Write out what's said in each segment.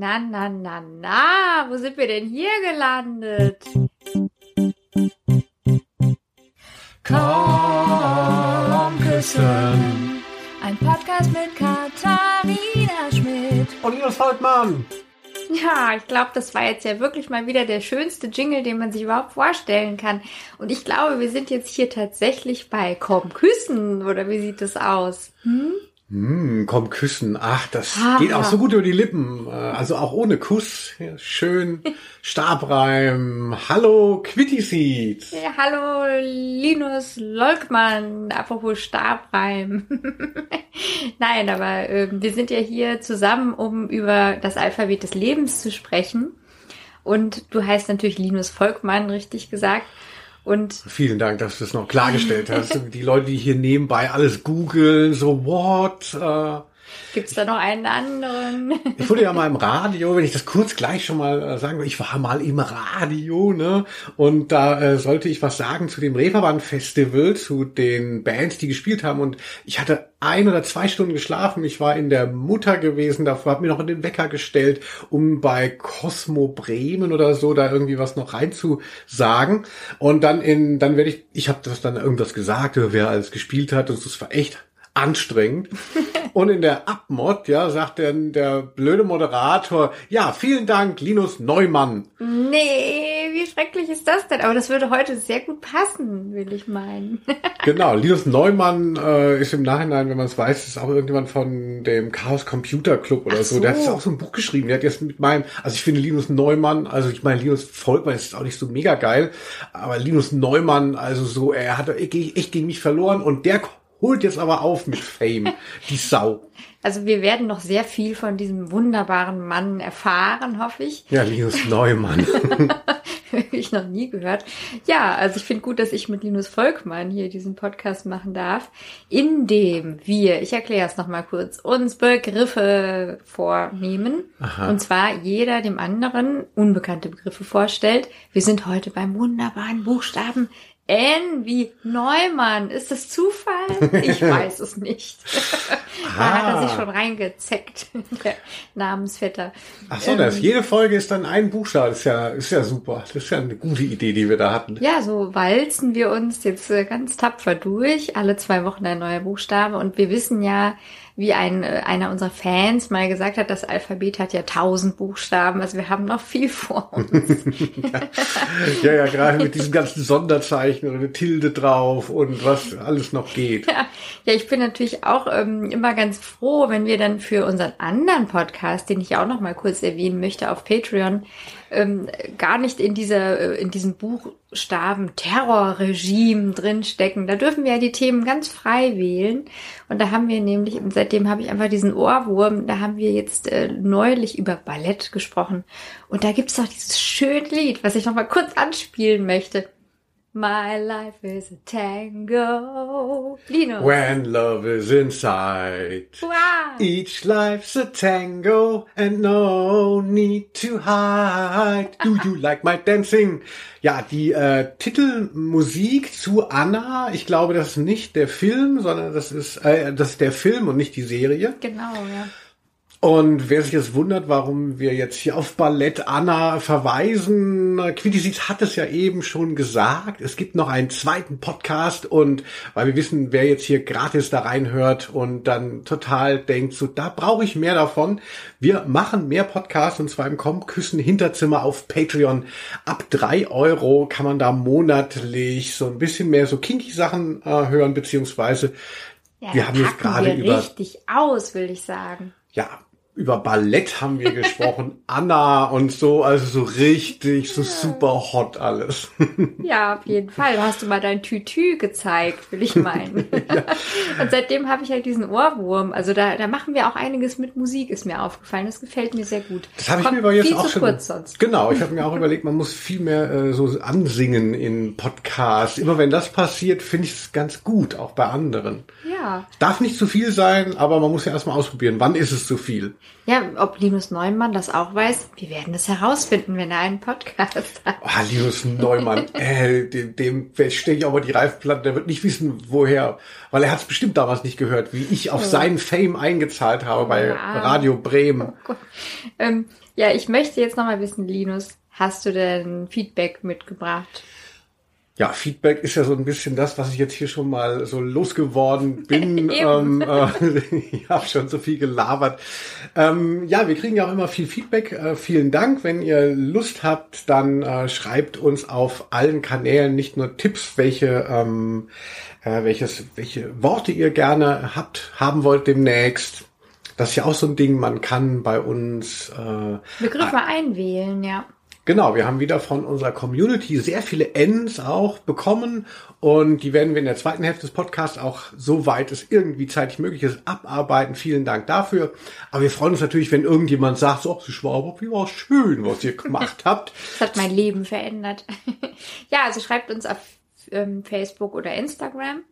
Na, na, na, na, wo sind wir denn hier gelandet? Komm küssen. Ein Podcast mit Katharina Schmidt. Und Linus Volkmann. Ja, ich glaube, das war jetzt ja wirklich mal wieder der schönste Jingle, den man sich überhaupt vorstellen kann. Und ich glaube, wir sind jetzt hier tatsächlich bei Komm küssen, oder wie sieht das aus? Hm? Mm, komm, küssen. Ach, das Ah. geht auch so gut über die Lippen. Äh, Also auch ohne Kuss. Schön. Stabreim. Hallo, Quitty Seeds. Ja, hallo, Linus Lolkmann, apropos Stabreim. Nein, aber äh, wir sind ja hier zusammen, um über das Alphabet des Lebens zu sprechen. Und du heißt natürlich Linus Volkmann, richtig gesagt. Und Vielen Dank, dass du es noch klargestellt hast. Die Leute, die hier nebenbei alles googeln, so what? Äh, gibt's da noch einen anderen? Ich wurde ja mal im Radio, wenn ich das kurz gleich schon mal äh, sagen will, ich war mal im Radio, ne? Und da äh, sollte ich was sagen zu dem Reeperbahn Festival, zu den Bands, die gespielt haben. Und ich hatte ein oder zwei Stunden geschlafen. Ich war in der Mutter gewesen, davor habe mir noch den Wecker gestellt, um bei Cosmo Bremen oder so da irgendwie was noch reinzusagen. Und dann in, dann werde ich, ich habe das dann irgendwas gesagt, wer alles gespielt hat. Und das war echt anstrengend. Und in der Abmod, ja, sagt der, der blöde Moderator, ja, vielen Dank, Linus Neumann. nee, wie schrecklich ist das denn? Aber das würde heute sehr gut passen, will ich meinen. Genau, Linus Neumann äh, ist im Nachhinein, wenn man es weiß, ist auch irgendjemand von dem Chaos Computer Club oder Ach so. Der hat so. jetzt auch so ein Buch geschrieben. Der hat jetzt mit meinem, also ich finde Linus Neumann, also ich meine, Linus Volkmann ist auch nicht so mega geil, aber Linus Neumann, also so, er hat echt echt gegen mich verloren und der holt jetzt aber auf mit Fame, die Sau. Also wir werden noch sehr viel von diesem wunderbaren Mann erfahren, hoffe ich. Ja, Linus Neumann. Habe ich noch nie gehört. Ja, also ich finde gut, dass ich mit Linus Volkmann hier diesen Podcast machen darf, in dem wir, ich erkläre es nochmal kurz, uns Begriffe vornehmen. Aha. Und zwar jeder dem anderen unbekannte Begriffe vorstellt. Wir sind heute beim wunderbaren Buchstaben N wie Neumann. Ist das Zufall? Ich weiß es nicht. da hat er sich Ah. schon reingezeckt, der Namensvetter. Ach so, das, Ähm, jede Folge ist dann ein Buchstabe. Das ist ja, ist ja super. Das ist ja eine gute Idee, die wir da hatten. Ja, so walzen wir uns jetzt äh, ganz tapfer durch. Alle zwei Wochen ein neuer Buchstabe. Und wir wissen ja, wie ein, äh, einer unserer Fans mal gesagt hat, das Alphabet hat ja tausend Buchstaben. Also wir haben noch viel vor uns. Ja, ja, gerade mit diesen ganzen Sonderzeichen und eine Tilde drauf und was alles noch geht. ja, ja, ich bin natürlich auch ähm, immer ganz froh, wenn wir dann für unseren anderen Podcast, den ich auch noch mal kurz erwähnen möchte auf Patreon, ähm, gar nicht in dieser äh, in diesem Buchstaben Terrorregime drinstecken. Da dürfen wir ja die Themen ganz frei wählen. Und da haben wir nämlich, und seitdem habe ich einfach diesen Ohrwurm, da haben wir jetzt äh, neulich über Ballett gesprochen. Und da gibt's doch dieses schöne Lied, was ich noch mal kurz anspielen möchte. My life is a tango. Lino. When love is inside. Wow. Each life's a tango and no need to hide. Do you like my dancing? Ja, die äh, Titelmusik zu Anna, ich glaube, das ist nicht der Film, sondern das ist, äh, das ist der Film und nicht die Serie. Genau, ja. Und wer sich jetzt wundert, warum wir jetzt hier auf Ballett Anna verweisen, Quintisiz hat es ja eben schon gesagt. Es gibt noch einen zweiten Podcast und weil wir wissen, wer jetzt hier gratis da reinhört und dann total denkt, so da brauche ich mehr davon. Wir machen mehr Podcasts und zwar im Komm Küssen Hinterzimmer auf Patreon. Ab drei Euro kann man da monatlich so ein bisschen mehr so kinky Sachen äh, hören, beziehungsweise ja wir haben jetzt gerade über richtig aus, will ich sagen. ja, über Ballett haben wir gesprochen, Anna und so, also so richtig, so super hot alles. Ja, auf jeden Fall. Da hast du mal dein Tütü gezeigt, will ich meinen. Und seitdem habe ich halt diesen Ohrwurm. Also da, da machen wir auch einiges mit Musik, ist mir aufgefallen. Das gefällt mir sehr gut. Das habe ich mir aber jetzt viel auch zu schon. kurz sonst. Genau, ich habe mir auch überlegt, man muss viel mehr äh, so ansingen in Podcasts. Immer wenn das passiert, finde ich es ganz gut, auch bei anderen. Ja. Darf nicht zu viel sein, aber man muss ja erstmal ausprobieren. Wann ist es zu viel? Ja, ob Linus Neumann das auch weiß, wir werden das herausfinden, wenn er einen Podcast hat. Ah, Linus Neumann, äh, dem, dem stehe ich auch mal die Reifplatte, der wird nicht wissen, woher, weil er hat es bestimmt damals nicht gehört, wie ich auf seinen Fame eingezahlt habe bei ja. Radio Bremen. Oh ähm, ja, ich möchte jetzt nochmal wissen, Linus, hast du denn Feedback mitgebracht? Ja, Feedback ist ja so ein bisschen das, was ich jetzt hier schon mal so losgeworden bin. ähm, äh, ich habe schon so viel gelabert. Ähm, ja, wir kriegen ja auch immer viel Feedback. Äh, vielen Dank. Wenn ihr Lust habt, dann äh, schreibt uns auf allen Kanälen nicht nur Tipps, welche ähm, äh, welches, welche Worte ihr gerne habt, haben wollt demnächst. Das ist ja auch so ein Ding, man kann bei uns äh, Begriffe einwählen, ja. Genau, wir haben wieder von unserer Community sehr viele Ends auch bekommen und die werden wir in der zweiten Hälfte des Podcasts auch, soweit es irgendwie zeitlich möglich ist, abarbeiten. Vielen Dank dafür. Aber wir freuen uns natürlich, wenn irgendjemand sagt, so, Sie Schwaber, wie war schön, was ihr gemacht habt. Das hat mein Leben verändert. ja, also schreibt uns auf ähm, Facebook oder Instagram.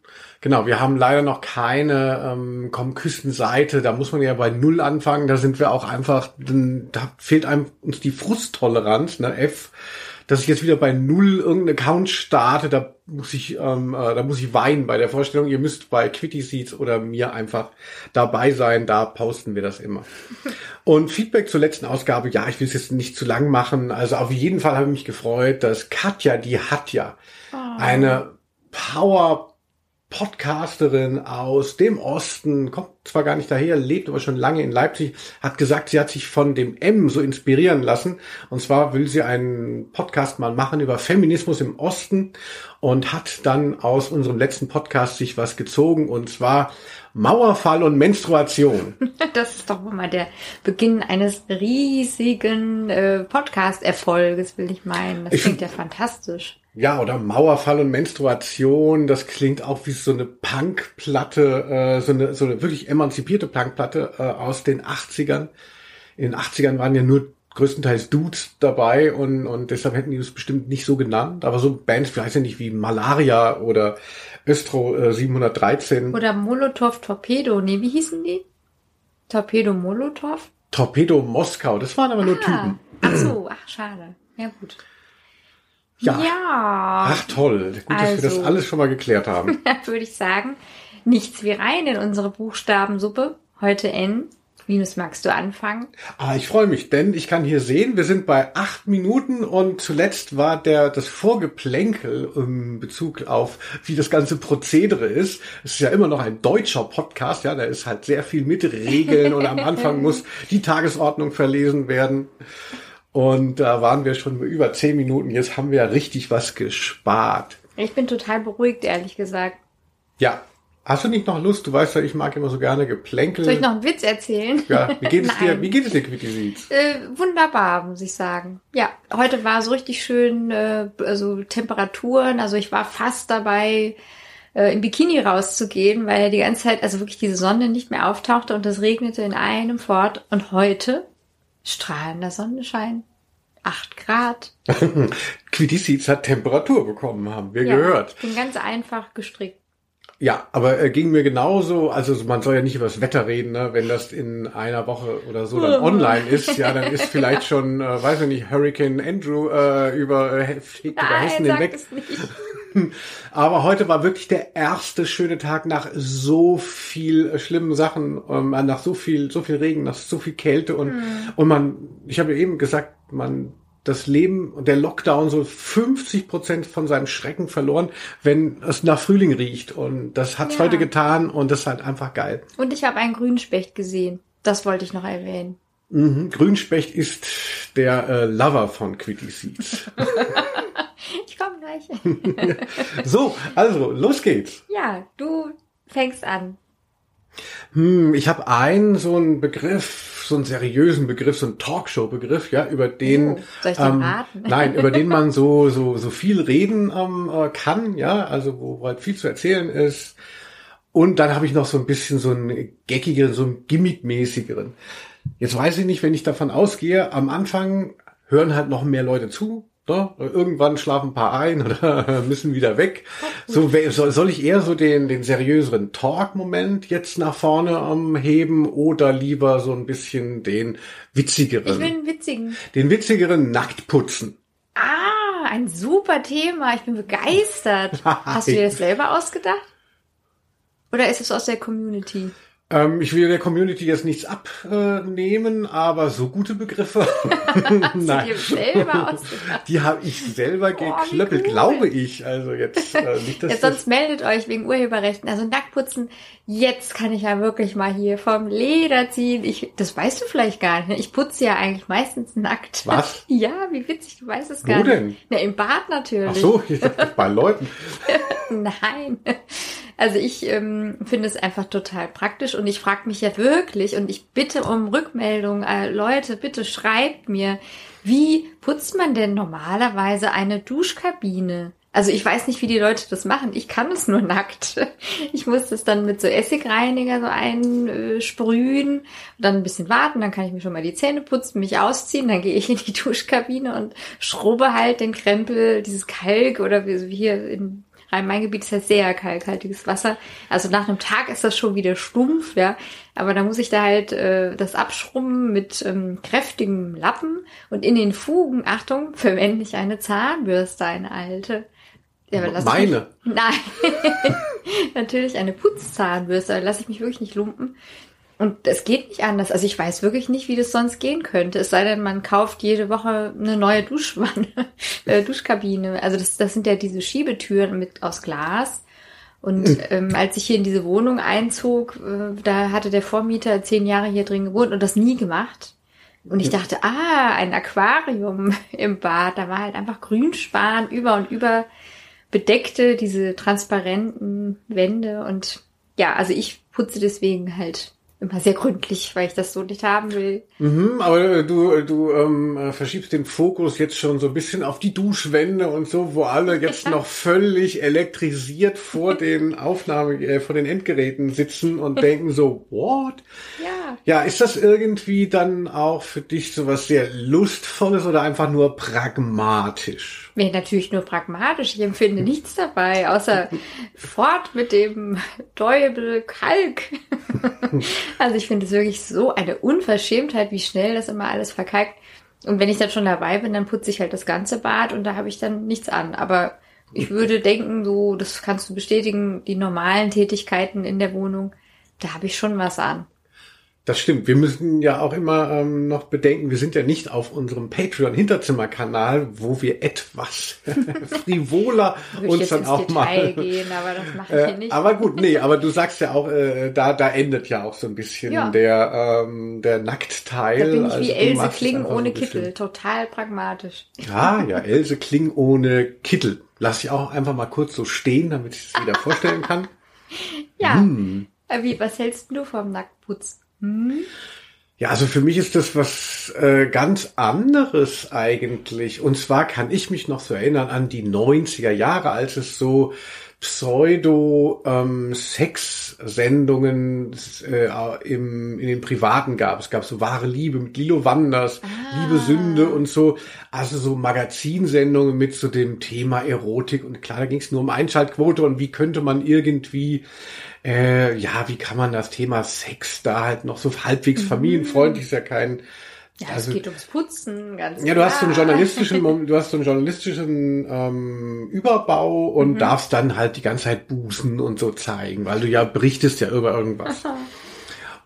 Genau, wir haben leider noch keine ähm, Küstenseite. Da muss man ja bei Null anfangen. Da sind wir auch einfach, da fehlt einem uns die Frusttoleranz, ne, F dass ich jetzt wieder bei Null irgendeinen Account starte, da muss ich, ähm, äh, da muss ich weinen bei der Vorstellung. Ihr müsst bei Quitty Seeds oder mir einfach dabei sein, da posten wir das immer. Und Feedback zur letzten Ausgabe, ja, ich will es jetzt nicht zu lang machen. Also auf jeden Fall habe ich mich gefreut, dass Katja, die hat ja. Eine Power Podcasterin aus dem Osten, kommt zwar gar nicht daher, lebt aber schon lange in Leipzig, hat gesagt, sie hat sich von dem M so inspirieren lassen. Und zwar will sie einen Podcast mal machen über Feminismus im Osten und hat dann aus unserem letzten Podcast sich was gezogen und zwar Mauerfall und Menstruation. Das ist doch mal der Beginn eines riesigen äh, Podcast-Erfolges, will ich meinen. Das ich klingt ja fantastisch. Ja, oder Mauerfall und Menstruation, das klingt auch wie so eine Punkplatte, äh, so, eine, so eine wirklich emanzipierte Punkplatte äh, aus den 80ern. In den 80ern waren ja nur größtenteils Dudes dabei und, und deshalb hätten die es bestimmt nicht so genannt. Aber so Bands, weiß ja nicht, wie Malaria oder Östro äh, 713. Oder Molotov Torpedo, nee, wie hießen die? Torpedo Molotov? Torpedo Moskau, das waren aber ah, nur Typen. Ach so, ach schade. Ja gut. Ja. ja. Ach toll. Gut, dass also, wir das also. alles schon mal geklärt haben. würde ich sagen, nichts wie rein in unsere Buchstabensuppe. Heute N. Minus, magst du anfangen? Ah, ich freue mich, denn ich kann hier sehen, wir sind bei acht Minuten und zuletzt war der das Vorgeplänkel im Bezug auf, wie das ganze Prozedere ist. Es ist ja immer noch ein deutscher Podcast, ja, da ist halt sehr viel mit Regeln und am Anfang muss die Tagesordnung verlesen werden. Und da waren wir schon über zehn Minuten. Jetzt haben wir ja richtig was gespart. Ich bin total beruhigt, ehrlich gesagt. Ja. Hast du nicht noch Lust? Du weißt ja, ich mag immer so gerne Geplänkel. Soll ich noch einen Witz erzählen? Ja. Wie geht es dir? Wie geht es dir, Quitty? Äh, wunderbar, muss ich sagen. Ja, heute war so richtig schön, äh, also Temperaturen. Also ich war fast dabei, äh, im Bikini rauszugehen, weil die ganze Zeit, also wirklich diese Sonne nicht mehr auftauchte und es regnete in einem fort. Und heute strahlender Sonnenschein. 8 Grad. Quidisiz hat Temperatur bekommen, haben wir ja, gehört. Ich bin ganz einfach gestrickt. Ja, aber äh, ging mir genauso, also man soll ja nicht über das Wetter reden, ne? wenn das in einer Woche oder so dann online ist, ja, dann ist vielleicht schon, äh, weiß ich nicht, Hurricane Andrew äh, über, äh, fegt über Hessen hinweg. Aber heute war wirklich der erste schöne Tag nach so viel äh, schlimmen Sachen, ähm, nach so viel, so viel Regen, nach so viel Kälte und, hm. und man, ich habe ja eben gesagt, man das Leben und der Lockdown so 50 Prozent von seinem Schrecken verloren, wenn es nach Frühling riecht. Und das hat's ja. heute getan und das ist halt einfach geil. Und ich habe einen Grünspecht gesehen. Das wollte ich noch erwähnen. Mhm. Grünspecht ist der äh, Lover von Quitty Seeds. ich komme gleich. so, also, los geht's. Ja, du fängst an. Hm, ich habe einen so einen Begriff, so einen seriösen Begriff, so einen Talkshow-Begriff, ja, über den, oh, soll ich ähm, raten? nein, über den man so so so viel reden ähm, äh, kann, ja, also wo halt viel zu erzählen ist. Und dann habe ich noch so ein bisschen so einen geckigeren, so einen gimmickmäßigeren. Jetzt weiß ich nicht, wenn ich davon ausgehe, am Anfang hören halt noch mehr Leute zu, Ne? Irgendwann schlafen ein paar ein oder müssen wieder weg. So soll ich eher so den, den seriöseren Talk-Moment jetzt nach vorne um, heben oder lieber so ein bisschen den witzigeren? Ich will einen witzigen. Den witzigeren Nacktputzen. Ah, ein super Thema. Ich bin begeistert. Hast du dir das selber ausgedacht? Oder ist es aus der Community? Ähm, ich will der Community jetzt nichts abnehmen, aber so gute Begriffe. Nein. Die habe ich selber geklöppelt, cool. glaube ich. Also jetzt äh, nicht, dass ja, sonst meldet euch wegen Urheberrechten. Also Nacktputzen, jetzt kann ich ja wirklich mal hier vom Leder ziehen. Ich, das weißt du vielleicht gar nicht. Ne? Ich putze ja eigentlich meistens nackt. Was? Ja, wie witzig, du weißt es gar Wo denn? nicht. Na, im Bad natürlich. Ach so, ich dachte bei Leuten. Nein. Also ich ähm, finde es einfach total praktisch und ich frage mich ja wirklich und ich bitte um Rückmeldung, äh, Leute, bitte schreibt mir, wie putzt man denn normalerweise eine Duschkabine? Also ich weiß nicht, wie die Leute das machen. Ich kann es nur nackt. Ich muss das dann mit so Essigreiniger so einsprühen und dann ein bisschen warten. Dann kann ich mir schon mal die Zähne putzen, mich ausziehen. Dann gehe ich in die Duschkabine und schrubbe halt den Krempel, dieses Kalk oder wie hier in Rhein-Main-Gebiet ist ja sehr kalkhaltiges Wasser. Also nach einem Tag ist das schon wieder stumpf, ja. Aber da muss ich da halt äh, das abschrubben mit ähm, kräftigem Lappen und in den Fugen, Achtung, verwende ich eine Zahnbürste, eine alte. Ja, Meine? Mich, nein. Natürlich eine Putzzahnbürste, da lasse ich mich wirklich nicht lumpen. Und es geht nicht anders. Also ich weiß wirklich nicht, wie das sonst gehen könnte. Es sei denn, man kauft jede Woche eine neue Duschwanne, äh, Duschkabine. Also das, das sind ja diese Schiebetüren mit aus Glas. Und hm. ähm, als ich hier in diese Wohnung einzog, äh, da hatte der Vormieter zehn Jahre hier drin gewohnt und das nie gemacht. Und ich hm. dachte, ah, ein Aquarium im Bad. Da war halt einfach Grünspan über und über bedeckte diese transparenten Wände. Und ja, also ich putze deswegen halt immer sehr gründlich, weil ich das so nicht haben will. Mhm, aber äh, du, du ähm, äh, verschiebst den Fokus jetzt schon so ein bisschen auf die Duschwände und so, wo alle jetzt ja. noch völlig elektrisiert vor den Aufnahme, äh, vor den Endgeräten sitzen und denken so, what? Ja. Ja, ist das irgendwie dann auch für dich so was sehr Lustvolles oder einfach nur pragmatisch? Nee, natürlich nur pragmatisch. Ich empfinde nichts dabei, außer fort mit dem Däubel Kalk. Also ich finde es wirklich so eine Unverschämtheit, wie schnell das immer alles verkalkt. Und wenn ich dann schon dabei bin, dann putze ich halt das ganze Bad und da habe ich dann nichts an. Aber ich würde denken, so, das kannst du bestätigen, die normalen Tätigkeiten in der Wohnung, da habe ich schon was an. Das stimmt. Wir müssen ja auch immer ähm, noch bedenken, wir sind ja nicht auf unserem Patreon-Hinterzimmer-Kanal, wo wir etwas frivoler uns dann auch Detail mal. Gehen, aber das mache ich hier nicht. Aber gut, nee, aber du sagst ja auch, äh, da, da endet ja auch so ein bisschen ja. der, ähm, der Nacktteil. Da bin ich also wie Else Kling ohne Kittel, total pragmatisch. Ja, ja, Else Kling ohne Kittel. Lass ich auch einfach mal kurz so stehen, damit ich es wieder vorstellen kann. Ja. Hm. Wie, was hältst du vom Nacktputz? Ja, also für mich ist das was äh, ganz anderes eigentlich. Und zwar kann ich mich noch so erinnern an die 90er Jahre, als es so Pseudo-Sex-Sendungen ähm, äh, im, in den Privaten gab. Es gab so wahre Liebe mit Lilo Wanders, ah. Liebe Sünde und so. Also so Magazinsendungen mit so dem Thema Erotik. Und klar, da ging es nur um Einschaltquote und wie könnte man irgendwie äh, ja, wie kann man das Thema Sex da halt noch so halbwegs mhm. familienfreundlich ist ja kein ja, also, es geht ums Putzen, ganz Ja, du hast so einen journalistischen, du hast so einen journalistischen ähm, Überbau und mhm. darfst dann halt die ganze Zeit bußen und so zeigen, weil du ja berichtest ja über irgendwas.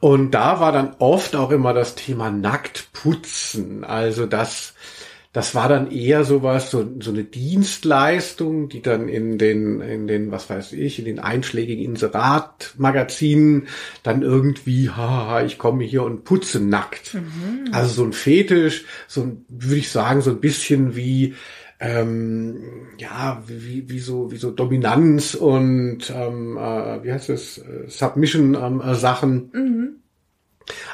und da war dann oft auch immer das Thema nackt putzen, also das das war dann eher sowas, so, so eine Dienstleistung, die dann in den, in den, was weiß ich, in den einschlägigen Inserat-Magazinen dann irgendwie, haha, ich komme hier und putze nackt. Mhm. Also so ein Fetisch, so würde ich sagen, so ein bisschen wie, ähm, ja, wie, wie, so, wie so Dominanz und, ähm, äh, wie heißt es, Submission-Sachen. Ähm, äh,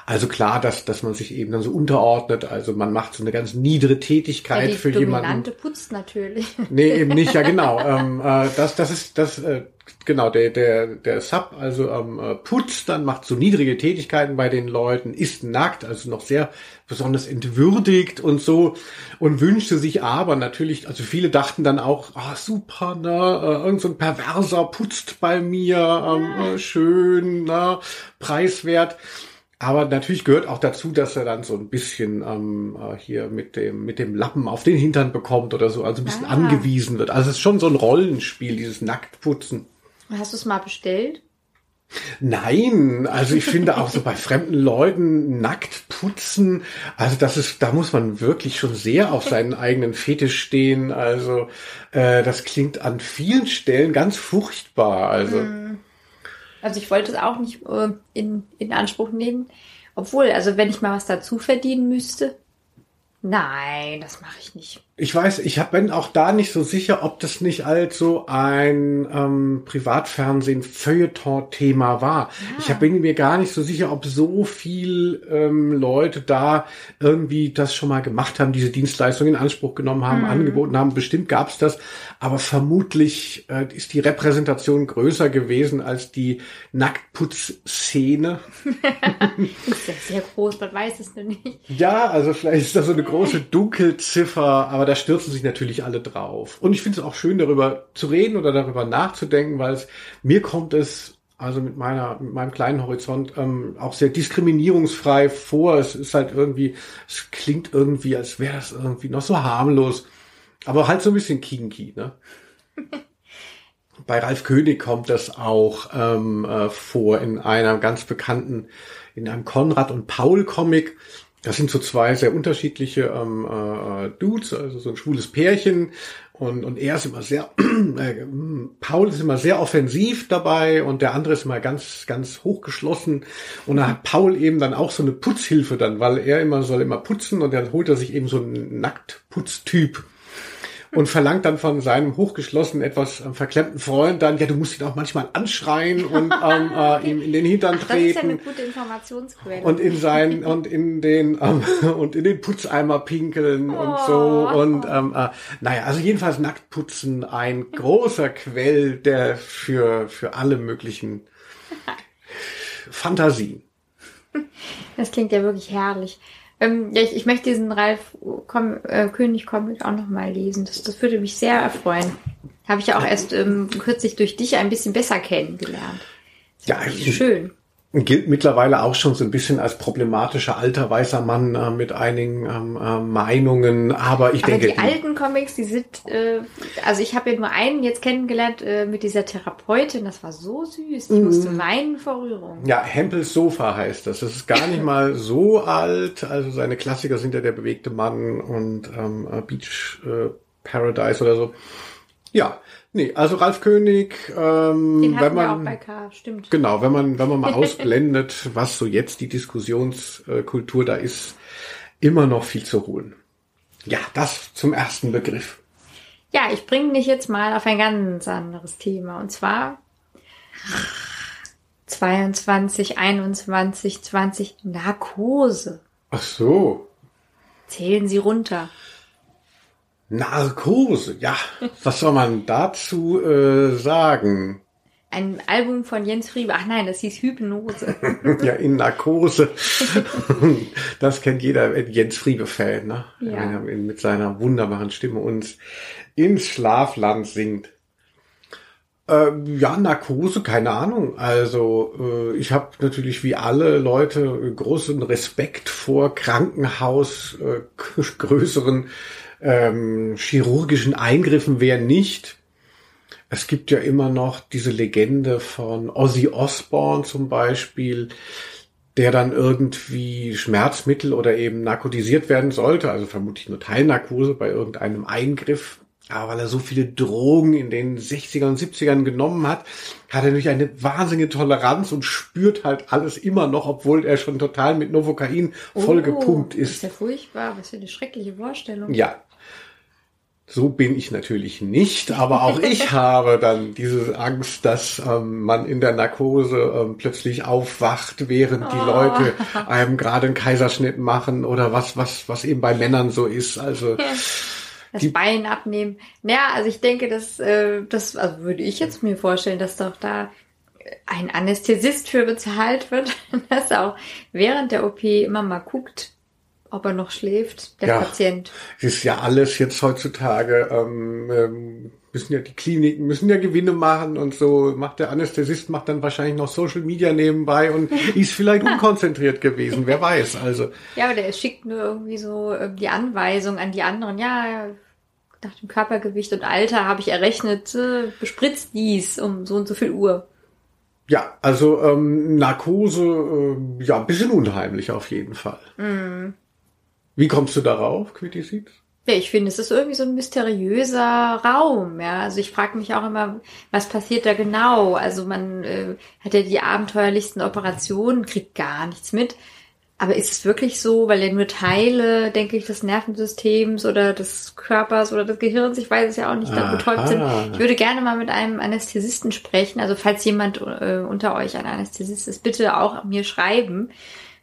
Also klar, dass, dass man sich eben dann so unterordnet. Also man macht so eine ganz niedere Tätigkeit Ja, für Dominante jemanden. putzt natürlich. Nee, eben nicht, ja genau. ähm, äh, das, das ist das, äh, genau, der, der, der Sub, also ähm, äh, putzt dann, macht so niedrige Tätigkeiten bei den Leuten, ist nackt, also noch sehr besonders entwürdigt und so und wünschte sich aber natürlich, also viele dachten dann auch, ah super, ne, äh, irgend so ein Perverser putzt bei mir, ähm, äh, schön, ne, preiswert. Aber natürlich gehört auch dazu, dass er dann so ein bisschen ähm, äh, hier mit dem mit dem Lappen auf den Hintern bekommt oder so, also ein bisschen Ah. angewiesen wird. Also es ist schon so ein Rollenspiel, dieses Nacktputzen. Hast du es mal bestellt? Nein, also ich finde auch so bei fremden Leuten nackt putzen, also das ist, da muss man wirklich schon sehr auf seinen eigenen Fetisch stehen. Also äh, das klingt an vielen Stellen ganz furchtbar. Also Also ich wollte es auch nicht äh, in, in Anspruch nehmen. Obwohl, also wenn ich mal was dazu verdienen müsste. Nein, das mache ich nicht. Ich weiß, ich hab, bin auch da nicht so sicher, ob das nicht als so ein ähm, Privatfernsehen-Feuilleton-Thema war. Ich hab, bin mir gar nicht so sicher, ob so viel ähm, Leute da irgendwie das schon mal gemacht haben, diese Dienstleistung in Anspruch genommen haben, angeboten haben. Bestimmt gab's das, aber vermutlich äh, ist die Repräsentation größer gewesen als die Nacktputzszene. Ist ja sehr groß, man weiß es noch nicht. Ja, also vielleicht ist da so eine große Dunkelziffer, aber da stürzen sich natürlich alle drauf. Und ich finde es auch schön, darüber zu reden oder darüber nachzudenken, weil es mir kommt es also mit meiner mit meinem kleinen Horizont ähm, auch sehr diskriminierungsfrei vor. Es ist halt irgendwie, es klingt irgendwie, als wäre das irgendwie noch so harmlos, aber halt so ein bisschen kinky, ne? Bei Ralf König kommt das auch ähm, äh, vor in einer ganz bekannten, in einem Konrad und Paul Comic. Das sind so zwei sehr unterschiedliche ähm, äh, Dudes, also so ein schwules Pärchen. Und, und er ist immer sehr, äh, Paul ist immer sehr offensiv dabei und der andere ist immer ganz, ganz hochgeschlossen. Und da hat Paul eben dann auch so eine Putzhilfe dann, weil er immer soll immer putzen und dann holt er sich eben so einen Nacktputztyp und verlangt dann von seinem hochgeschlossenen, etwas ähm, verklemmten Freund dann, ja, du musst ihn auch manchmal anschreien und ähm, äh, ihm in den Hintern Ach, das ist ja eine treten gute Informationsquelle. und in sein und in den ähm, und in den Putzeimer pinkeln und so und ähm, äh, naja, also jedenfalls Nacktputzen ein großer Quell der für für alle möglichen Fantasien. Das klingt ja wirklich herrlich. Ähm, ja, ich, ich möchte diesen Ralf Com äh, König Comic auch noch mal lesen. Das, das würde mich sehr erfreuen. Habe ich ja auch erst ähm, kürzlich durch dich ein bisschen besser kennengelernt. Ja, Wie schön. Gilt mittlerweile auch schon so ein bisschen als problematischer alter weißer Mann äh, mit einigen ähm, äh, Meinungen, aber ich Aber denke, die alten Comics, die sind, äh, also ich habe ja nur einen jetzt kennengelernt äh, mit dieser Therapeutin, das war so süß. Ich Mhm. musste weinen vor Rührung. Ja, Hempels Sofa heißt das. Das ist gar nicht mal so alt. Also seine Klassiker sind ja der bewegte Mann und ähm, äh, Beach äh, Paradise oder so. Ja, nee, also Ralf König, ähm, Den wenn hatten wir auch man bei K, stimmt. genau, wenn man wenn man mal ausblendet, was so jetzt die Diskussionskultur da ist, immer noch viel zu holen. Ja, das zum ersten Begriff. Ja, ich bringe dich jetzt mal auf ein ganz anderes Thema. Und zwar 22, 21, 20 Narkose. Ach so, Zählen Sie runter. Narkose. Ja, was soll man dazu äh, sagen? Ein Album von Jens Friebe. Ach nein, das hieß Hypnose. Ja, in Narkose. Das kennt jeder Jens Friebe-Fan, ne? Ja. Mit seiner wunderbaren Stimme uns ins Schlafland singt. Äh, ja, Narkose, keine Ahnung. Also äh, ich habe natürlich wie alle Leute äh, großen Respekt vor Krankenhaus, äh, größeren ähm, chirurgischen Eingriffen, wer nicht. Es gibt ja immer noch diese Legende von Ozzy Osbourne zum Beispiel, der dann irgendwie Schmerzmittel oder eben narkotisiert werden sollte, also vermutlich nur Teilnarkose bei irgendeinem Eingriff. Aber weil er so viele Drogen in den 60ern und 70ern genommen hat, hat er natürlich eine wahnsinnige Toleranz und spürt halt alles immer noch, obwohl er schon total mit Novocain vollgepumpt Oh, Das ist. ist ja furchtbar. Was für eine schreckliche Vorstellung. Ja. So bin ich natürlich nicht, aber auch ich habe dann diese Angst, dass ähm, man in der Narkose ähm, plötzlich aufwacht, während die oh. Leute einem gerade einen Kaiserschnitt machen oder was, was, was eben bei Männern so ist. Also das die Bein abnehmen. Naja, also ich denke, dass äh, das, also würde ich jetzt mir vorstellen, dass doch da ein Anästhesist für bezahlt wird, dass er auch während der OP immer mal guckt, ob er noch schläft, der ja, Patient. Ist ja alles jetzt heutzutage, ähm, ähm, müssen ja die Kliniken müssen ja Gewinne machen und so macht der Anästhesist macht dann wahrscheinlich noch Social Media nebenbei und ist vielleicht unkonzentriert gewesen, wer weiß. Also ja, aber der schickt nur irgendwie so äh, die Anweisung an die anderen. Ja, nach dem Körpergewicht und Alter habe ich errechnet, äh, bespritzt dies um so und so viel Uhr. Ja, also ähm, Narkose, äh, ja, ein bisschen unheimlich auf jeden Fall. Mm. Wie kommst du darauf, Quittisit? Ja, ich finde, es ist irgendwie so ein mysteriöser Raum, ja. Also ich frage mich auch immer, was passiert da genau? Also man äh, hat ja die abenteuerlichsten Operationen, kriegt gar nichts mit. Aber ist es wirklich so, weil er nur Teile, denke ich, des Nervensystems oder des Körpers oder des Gehirns, ich weiß es ja auch nicht, da betäubt sind. Ich würde gerne mal mit einem Anästhesisten sprechen. Also falls jemand äh, unter euch ein Anästhesist ist, bitte auch mir schreiben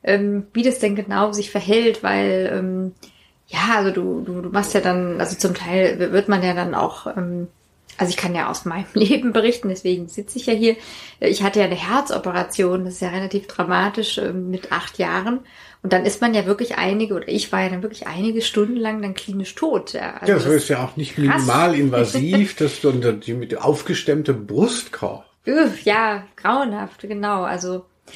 ähm, wie das denn genau sich verhält, weil ähm, ja, also du, du, du machst ja dann, also zum Teil wird man ja dann auch, ähm, also ich kann ja aus meinem Leben berichten, deswegen sitze ich ja hier. Ich hatte ja eine Herzoperation, das ist ja relativ dramatisch ähm, mit acht Jahren. Und dann ist man ja wirklich einige, oder ich war ja dann wirklich einige Stunden lang dann klinisch tot. Ja, also ja das, ist ja auch nicht minimalinvasiv, das ist die mit aufgestemmtem Brustkorb. Ja, grauenhaft, genau. Also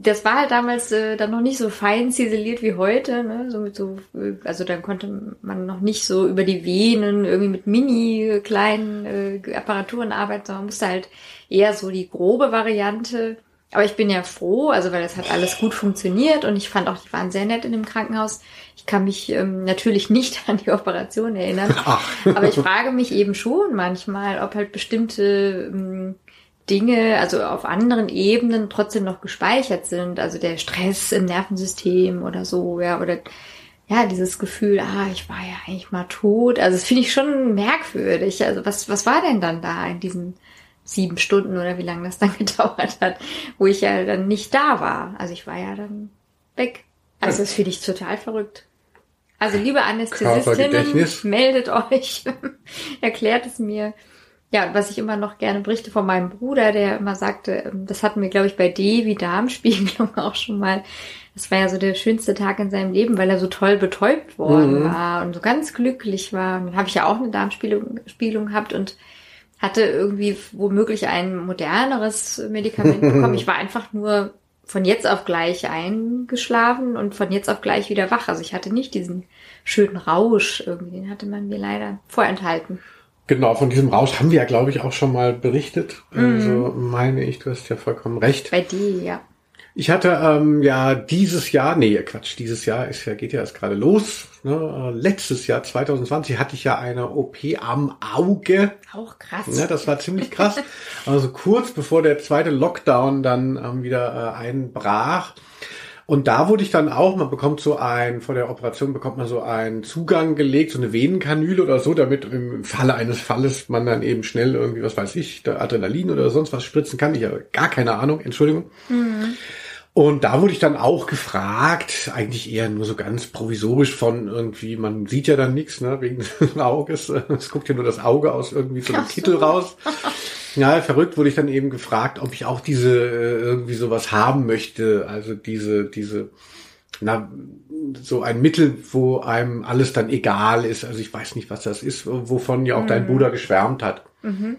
das war halt damals äh, dann noch nicht so fein ziseliert wie heute, ne? So mit so, äh, also dann konnte man noch nicht so über die Venen irgendwie mit mini kleinen äh, Apparaturen arbeiten, sondern man musste halt eher so die grobe Variante. Aber ich bin ja froh, also weil das hat alles gut funktioniert und ich fand auch, die waren sehr nett in dem Krankenhaus. Ich kann mich ähm, natürlich nicht an die Operation erinnern, Ach. aber ich frage mich eben schon manchmal, ob halt bestimmte ähm, Dinge, also auf anderen Ebenen trotzdem noch gespeichert sind. Also der Stress im Nervensystem oder so, ja, oder ja, dieses Gefühl, ah, ich war ja eigentlich mal tot. Also das finde ich schon merkwürdig. Also was, was war denn dann da in diesen sieben Stunden oder wie lange das dann gedauert hat, wo ich ja dann nicht da war. Also ich war ja dann weg. Also das finde ich total verrückt. Also liebe Anästhesistinnen, meldet euch, erklärt es mir. Ja, was ich immer noch gerne berichte von meinem Bruder, der immer sagte, ähm, das hatten wir, glaube ich, bei D wie Darmspiegelung auch schon mal. Das war ja so der schönste Tag in seinem Leben, weil er so toll betäubt worden mhm. war und so ganz glücklich war. Und dann habe ich ja auch eine Darmspiegelung gehabt und hatte irgendwie womöglich ein moderneres Medikament bekommen. Ich war einfach nur von jetzt auf gleich eingeschlafen und von jetzt auf gleich wieder wach. Also ich hatte nicht diesen schönen Rausch irgendwie, den hatte man mir leider vorenthalten. Genau, von diesem Rausch haben wir ja, glaube ich, auch schon mal berichtet. Mhm. Also meine ich, du hast ja vollkommen recht. Bei dir, ja. Ich hatte ähm, ja dieses Jahr, nee, Quatsch, dieses Jahr ist ja, geht ja erst gerade los. Ne? Äh, letztes Jahr, 2020, hatte ich ja eine OP am Auge. Auch krass. Ne? Das war ziemlich krass. also kurz bevor der zweite Lockdown dann ähm, wieder äh, einbrach. Und da wurde ich dann auch, man bekommt so ein, vor der Operation bekommt man so einen Zugang gelegt, so eine Venenkanüle oder so, damit im Falle eines Falles man dann eben schnell irgendwie, was weiß ich, Adrenalin oder sonst was spritzen kann. Ich habe gar keine Ahnung, Entschuldigung. Mhm. Und da wurde ich dann auch gefragt, eigentlich eher nur so ganz provisorisch von irgendwie, man sieht ja dann nichts, ne, wegen des Auges. Es guckt ja nur das Auge aus irgendwie so einem. Kittel raus. Ja, verrückt wurde ich dann eben gefragt, ob ich auch diese äh, irgendwie sowas haben möchte, also diese diese na so ein Mittel, wo einem alles dann egal ist. Also ich weiß nicht, was das ist, wovon ja auch mhm. dein Bruder geschwärmt hat. Mhm.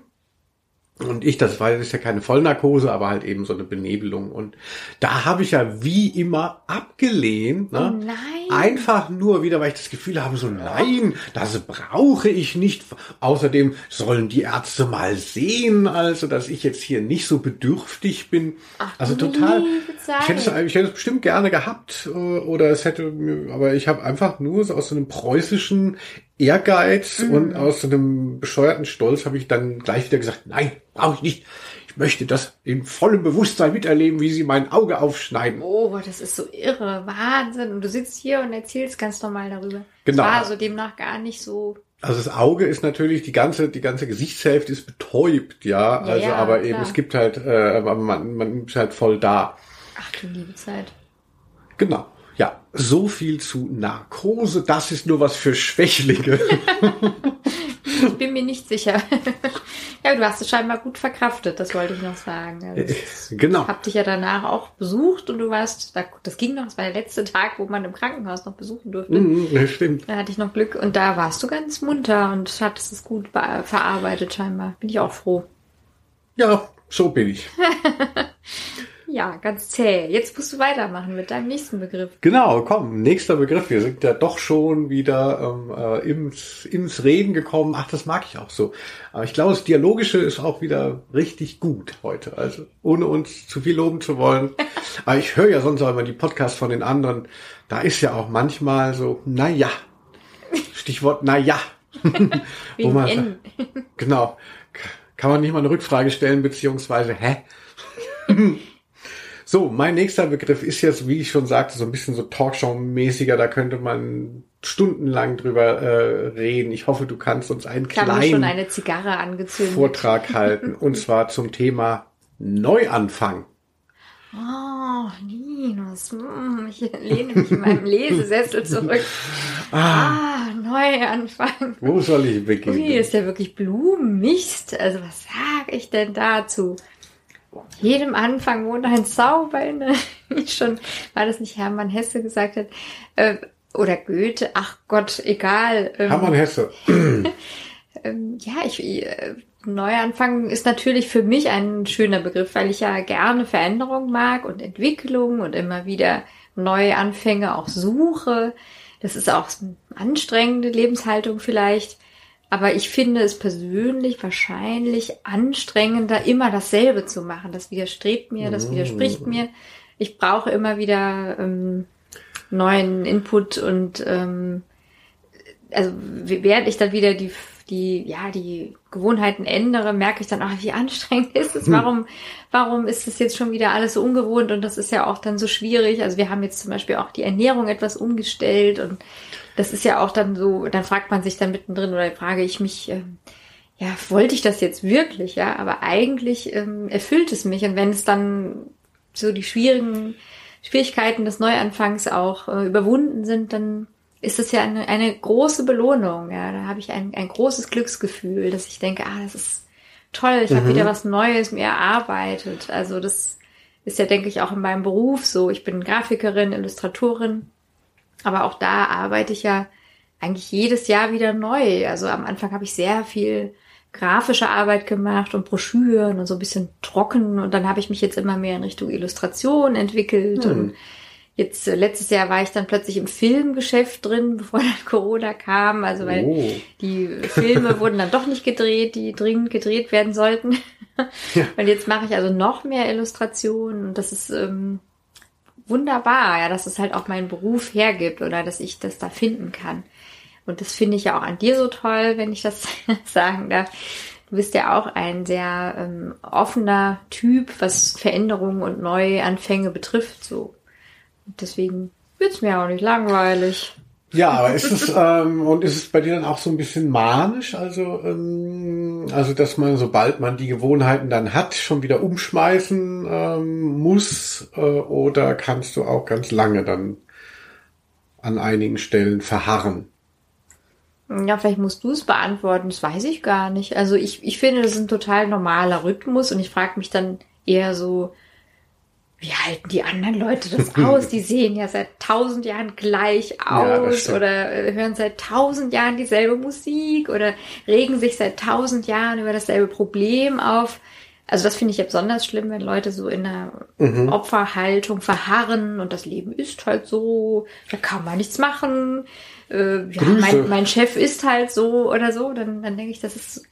Und ich, das war das ist ja keine Vollnarkose, aber halt eben so eine Benebelung. Und da habe ich ja wie immer abgelehnt. Ne? Oh nein. Einfach nur wieder, weil ich das Gefühl habe, so nein, das brauche ich nicht. Außerdem sollen die Ärzte mal sehen, also dass ich jetzt hier nicht so bedürftig bin. Ach, also total. Ich hätte, es, ich hätte es bestimmt gerne gehabt äh, oder es hätte, aber ich habe einfach nur so aus so einem preußischen Ehrgeiz mhm. und aus so einem bescheuerten Stolz habe ich dann gleich wieder gesagt, nein, brauche ich nicht. Ich möchte das in vollem Bewusstsein miterleben, wie sie mein Auge aufschneiden. Oh, das ist so irre. Wahnsinn. Und du sitzt hier und erzählst ganz normal darüber. Genau. Das war so demnach gar nicht so. Also das Auge ist natürlich, die ganze, die ganze Gesichtshälfte ist betäubt, ja. Also, ja, aber eben, klar. es gibt halt, äh, man, man ist halt voll da. Ach du liebe Zeit. Genau. So viel zu Narkose. Das ist nur was für Schwächlinge. Ich bin mir nicht sicher. ja, du hast es scheinbar gut verkraftet, das wollte ich noch sagen. Also, ich genau. hab dich ja danach auch besucht und du warst, da- das ging noch, das war der letzte Tag, wo man im Krankenhaus noch besuchen durfte. Mhm, stimmt. Da hatte ich noch Glück und da warst du ganz munter und hattest es gut be- verarbeitet scheinbar. Bin ich auch froh. Ja, so bin ich. Ja, ganz zäh. Jetzt musst du weitermachen mit deinem nächsten Begriff. Genau, komm, nächster Begriff. Wir sind ja doch schon wieder ähm, äh, ins, ins Reden gekommen. Ach, das mag ich auch so. Aber ich glaube, das Dialogische ist auch wieder richtig gut heute. Also ohne uns zu viel loben zu wollen. Aber ich höre ja sonst auch immer die Podcasts von den anderen. Da ist ja auch manchmal so, na ja. Stichwort na ja. Wegen man- N. Genau. Kann man nicht mal eine Rückfrage stellen, beziehungsweise, hä? So, mein nächster Begriff ist jetzt, wie ich schon sagte, so ein bisschen so Talkshow-mäßiger. Da könnte man stundenlang drüber äh, reden. Ich hoffe, du kannst uns einen kleinen eine. Vortrag halten. Und zwar zum Thema Neuanfang. Oh, Linus, mm, ich lehne mich in meinem Lesesessel zurück. Ah, Neuanfang. Wo soll ich Ui, beginnen? ist ja wirklich Blumenmist. Also was sag ich denn dazu? Jedem Anfang wohnt ein Zauber inne. Wie schon, war das nicht Hermann Hesse gesagt hat? Äh, oder Goethe, ach Gott, egal. Ähm, Hermann Hesse. ähm, ja, ich, äh, Neuanfang ist natürlich für mich ein schöner Begriff, weil ich ja gerne Veränderung mag und Entwicklung und immer wieder neue Anfänge auch suche. Das ist auch eine anstrengende Lebenshaltung vielleicht. Aber ich finde es persönlich wahrscheinlich anstrengender, immer dasselbe zu machen. Das widerstrebt mir, das widerspricht mir. Ich brauche immer wieder ähm, neuen Input und ähm, also während ich dann wieder die die ja die Gewohnheiten ändere, merke ich dann auch, wie anstrengend ist es. Warum warum ist es jetzt schon wieder alles so ungewohnt und das ist ja auch dann so schwierig. Also wir haben jetzt zum Beispiel auch die Ernährung etwas umgestellt und das ist ja auch dann so. Dann fragt man sich dann mittendrin oder frage ich mich. Ähm, ja, wollte ich das jetzt wirklich, ja, aber eigentlich ähm, erfüllt es mich. Und wenn es dann so die schwierigen Schwierigkeiten des Neuanfangs auch äh, überwunden sind, dann ist es ja eine, eine große Belohnung. Ja, da habe ich ein, ein großes Glücksgefühl, dass ich denke, ah, das ist toll, ich habe wieder was Neues mir erarbeitet. Also das ist ja, denke ich, auch in meinem Beruf so. Ich bin Grafikerin, Illustratorin, aber auch da arbeite ich ja eigentlich jedes Jahr wieder neu. Also am Anfang habe ich sehr viel grafische Arbeit gemacht und Broschüren und so ein bisschen trocken und dann habe ich mich jetzt immer mehr in Richtung Illustration entwickelt Hm. und jetzt äh, letztes Jahr war ich dann plötzlich im Filmgeschäft drin, bevor dann Corona kam, also weil Oh. die Filme wurden dann doch nicht gedreht, die dringend gedreht werden sollten. Ja. Und jetzt mache ich also noch mehr Illustrationen und das ist ähm, wunderbar, ja, dass es halt auch meinen Beruf hergibt oder dass ich das da finden kann. Und das finde ich ja auch an dir so toll, wenn ich das sagen darf. Du bist ja auch ein sehr ähm, offener Typ, was Veränderungen und Neuanfänge betrifft. So. Und deswegen wird's mir auch nicht langweilig. Ja, aber ist es ähm, und ist es bei dir dann auch so ein bisschen manisch, also ähm, also dass man sobald man die Gewohnheiten dann hat, schon wieder umschmeißen ähm, muss äh, oder kannst du auch ganz lange dann an einigen Stellen verharren? Ja, vielleicht musst du es beantworten, das weiß ich gar nicht. Also ich, ich finde, das ist ein total normaler Rhythmus und ich frage mich dann eher so, wie halten die anderen Leute das aus? Die sehen ja seit tausend Jahren gleich Ja, aus stimmt. oder äh, hören seit tausend Jahren dieselbe Musik oder regen sich seit tausend Jahren über dasselbe Problem auf. Also das finde ich ja besonders schlimm, wenn Leute so in einer Mhm. Opferhaltung verharren und das Leben ist halt so, da kann man nichts machen. Äh, ja, mein, mein Chef ist halt so oder so, dann, dann denke ich, das ist,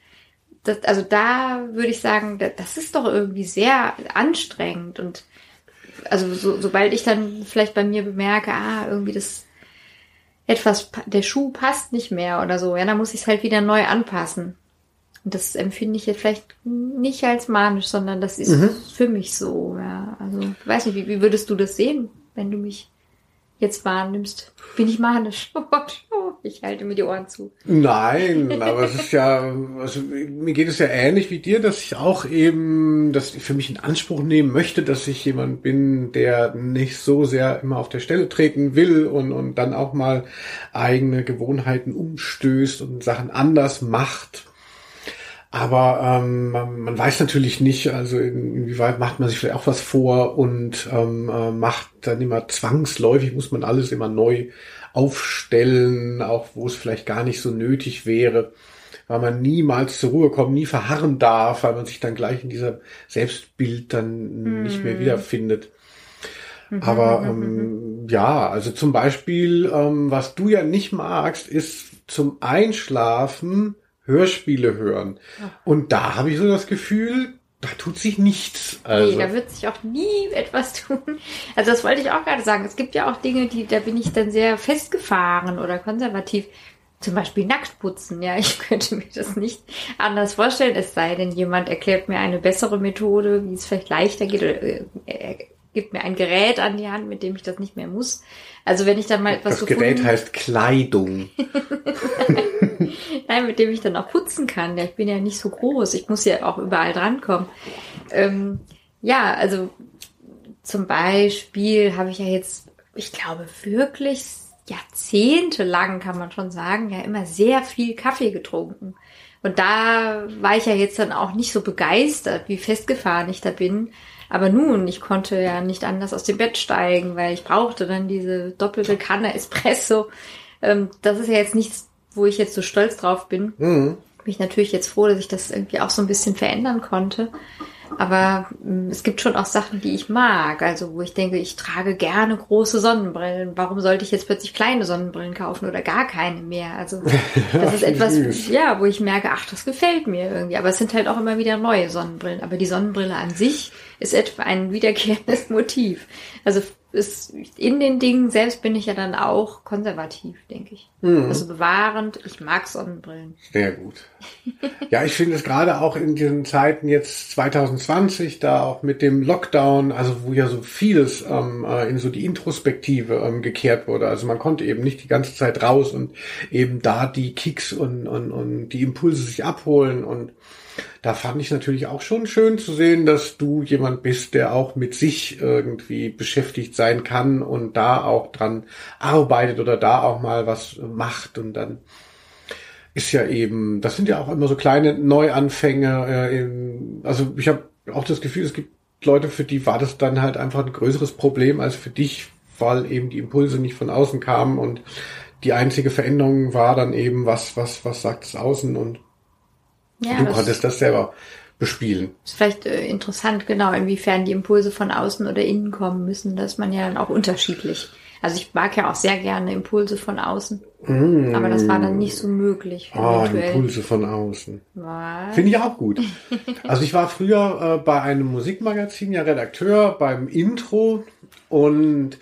das, also da würde ich sagen, da- das ist doch irgendwie sehr anstrengend und also so, sobald ich dann vielleicht bei mir bemerke, ah, irgendwie das etwas, der Schuh passt nicht mehr oder so, ja, dann muss ich es halt wieder neu anpassen. Und das empfinde ich jetzt vielleicht nicht als manisch, sondern das ist mhm. für mich so. Ja. Also, ich weiß nicht, wie, wie würdest du das sehen, wenn du mich jetzt wahrnimmst? Bin ich manisch? Ich halte mir die Ohren zu. Nein, aber es ist ja, also mir geht es ja ähnlich wie dir, dass ich auch eben, dass ich für mich in Anspruch nehmen möchte, dass ich jemand bin, der nicht so sehr immer auf der Stelle treten will und, und dann auch mal eigene Gewohnheiten umstößt und Sachen anders macht. Aber ähm, man weiß natürlich nicht, also inwieweit macht man sich vielleicht auch was vor und ähm, äh, macht dann immer zwangsläufig, muss man alles immer neu aufstellen, auch wo es vielleicht gar nicht so nötig wäre, weil man niemals zur Ruhe kommt, nie verharren darf, weil man sich dann gleich in diesem Selbstbild dann mm. nicht mehr hm. wiederfindet. Mhm, Aber mhm, ähm, mhm. ja, also zum Beispiel, ähm, was du ja nicht magst, ist zum Einschlafen Hörspiele hören. Und da habe ich so das Gefühl, da tut sich nichts. Also. Nee, da wird sich auch nie etwas tun. Also das wollte ich auch gerade sagen. Es gibt ja auch Dinge, die, da bin ich dann sehr festgefahren oder konservativ. Zum Beispiel nackt putzen. Ja, ich könnte mir das nicht anders vorstellen. Es sei denn, jemand erklärt mir eine bessere Methode, wie es vielleicht leichter geht oder äh, gibt mir ein Gerät an die Hand, mit dem ich das nicht mehr muss. Also wenn ich dann mal etwas Das Gerät heißt Kleidung. Nein, mit dem ich dann auch putzen kann. Ja, ich bin ja nicht so groß. Ich muss ja auch überall drankommen. Ähm, ja, also zum Beispiel habe ich ja jetzt, ich glaube wirklich jahrzehntelang kann man schon sagen, ja immer sehr viel Kaffee getrunken. Und da war ich ja jetzt dann auch nicht so begeistert, wie festgefahren ich da bin. Aber nun, ich konnte ja nicht anders aus dem Bett steigen, weil ich brauchte dann diese doppelte Kanne Espresso. Ähm, das ist ja jetzt nichts, wo ich jetzt so stolz drauf bin. Mhm. Bin ich natürlich jetzt froh, dass ich das irgendwie auch so ein bisschen verändern konnte. Aber mh, es gibt schon auch Sachen, die ich mag. Also wo ich denke, ich trage gerne große Sonnenbrillen. Warum sollte ich jetzt plötzlich kleine Sonnenbrillen kaufen oder gar keine mehr? Also das ist etwas, ja, wo ich merke, ach, das gefällt mir irgendwie. Aber es sind halt auch immer wieder neue Sonnenbrillen. Aber die Sonnenbrille an sich ist etwa ein wiederkehrendes Motiv. Also ist, in den Dingen selbst bin ich ja dann auch konservativ, denke ich. Mhm. Also bewahrend. Ich mag Sonnenbrillen. Sehr gut. ja, ich finde es gerade auch in diesen Zeiten jetzt 2020, da auch mit dem Lockdown, also wo ja so vieles ähm, äh, in so die Introspektive ähm, gekehrt wurde. Also man konnte eben nicht die ganze Zeit raus und eben da die Kicks und, und, und die Impulse sich abholen und da fand ich natürlich auch schon schön zu sehen, dass du jemand bist, der auch mit sich irgendwie beschäftigt sein kann und da auch dran arbeitet oder da auch mal was macht und dann ist ja eben, das sind ja auch immer so kleine Neuanfänge. Äh, also ich habe auch das Gefühl, es gibt Leute, für die war das dann halt einfach ein größeres Problem als für dich, weil eben die Impulse nicht von außen kamen und die einzige Veränderung war dann eben, was, was, was sagt es außen und ja, du konntest das selber bespielen. Ist vielleicht äh, interessant, genau, inwiefern die Impulse von außen oder innen kommen müssen. Da ist man ja dann auch unterschiedlich. Also ich mag ja auch sehr gerne Impulse von außen. Mm. Aber das war dann nicht so möglich. Ah, Impulse von außen. Finde ich auch gut. also ich war früher äh, bei einem Musikmagazin ja Redakteur beim Intro und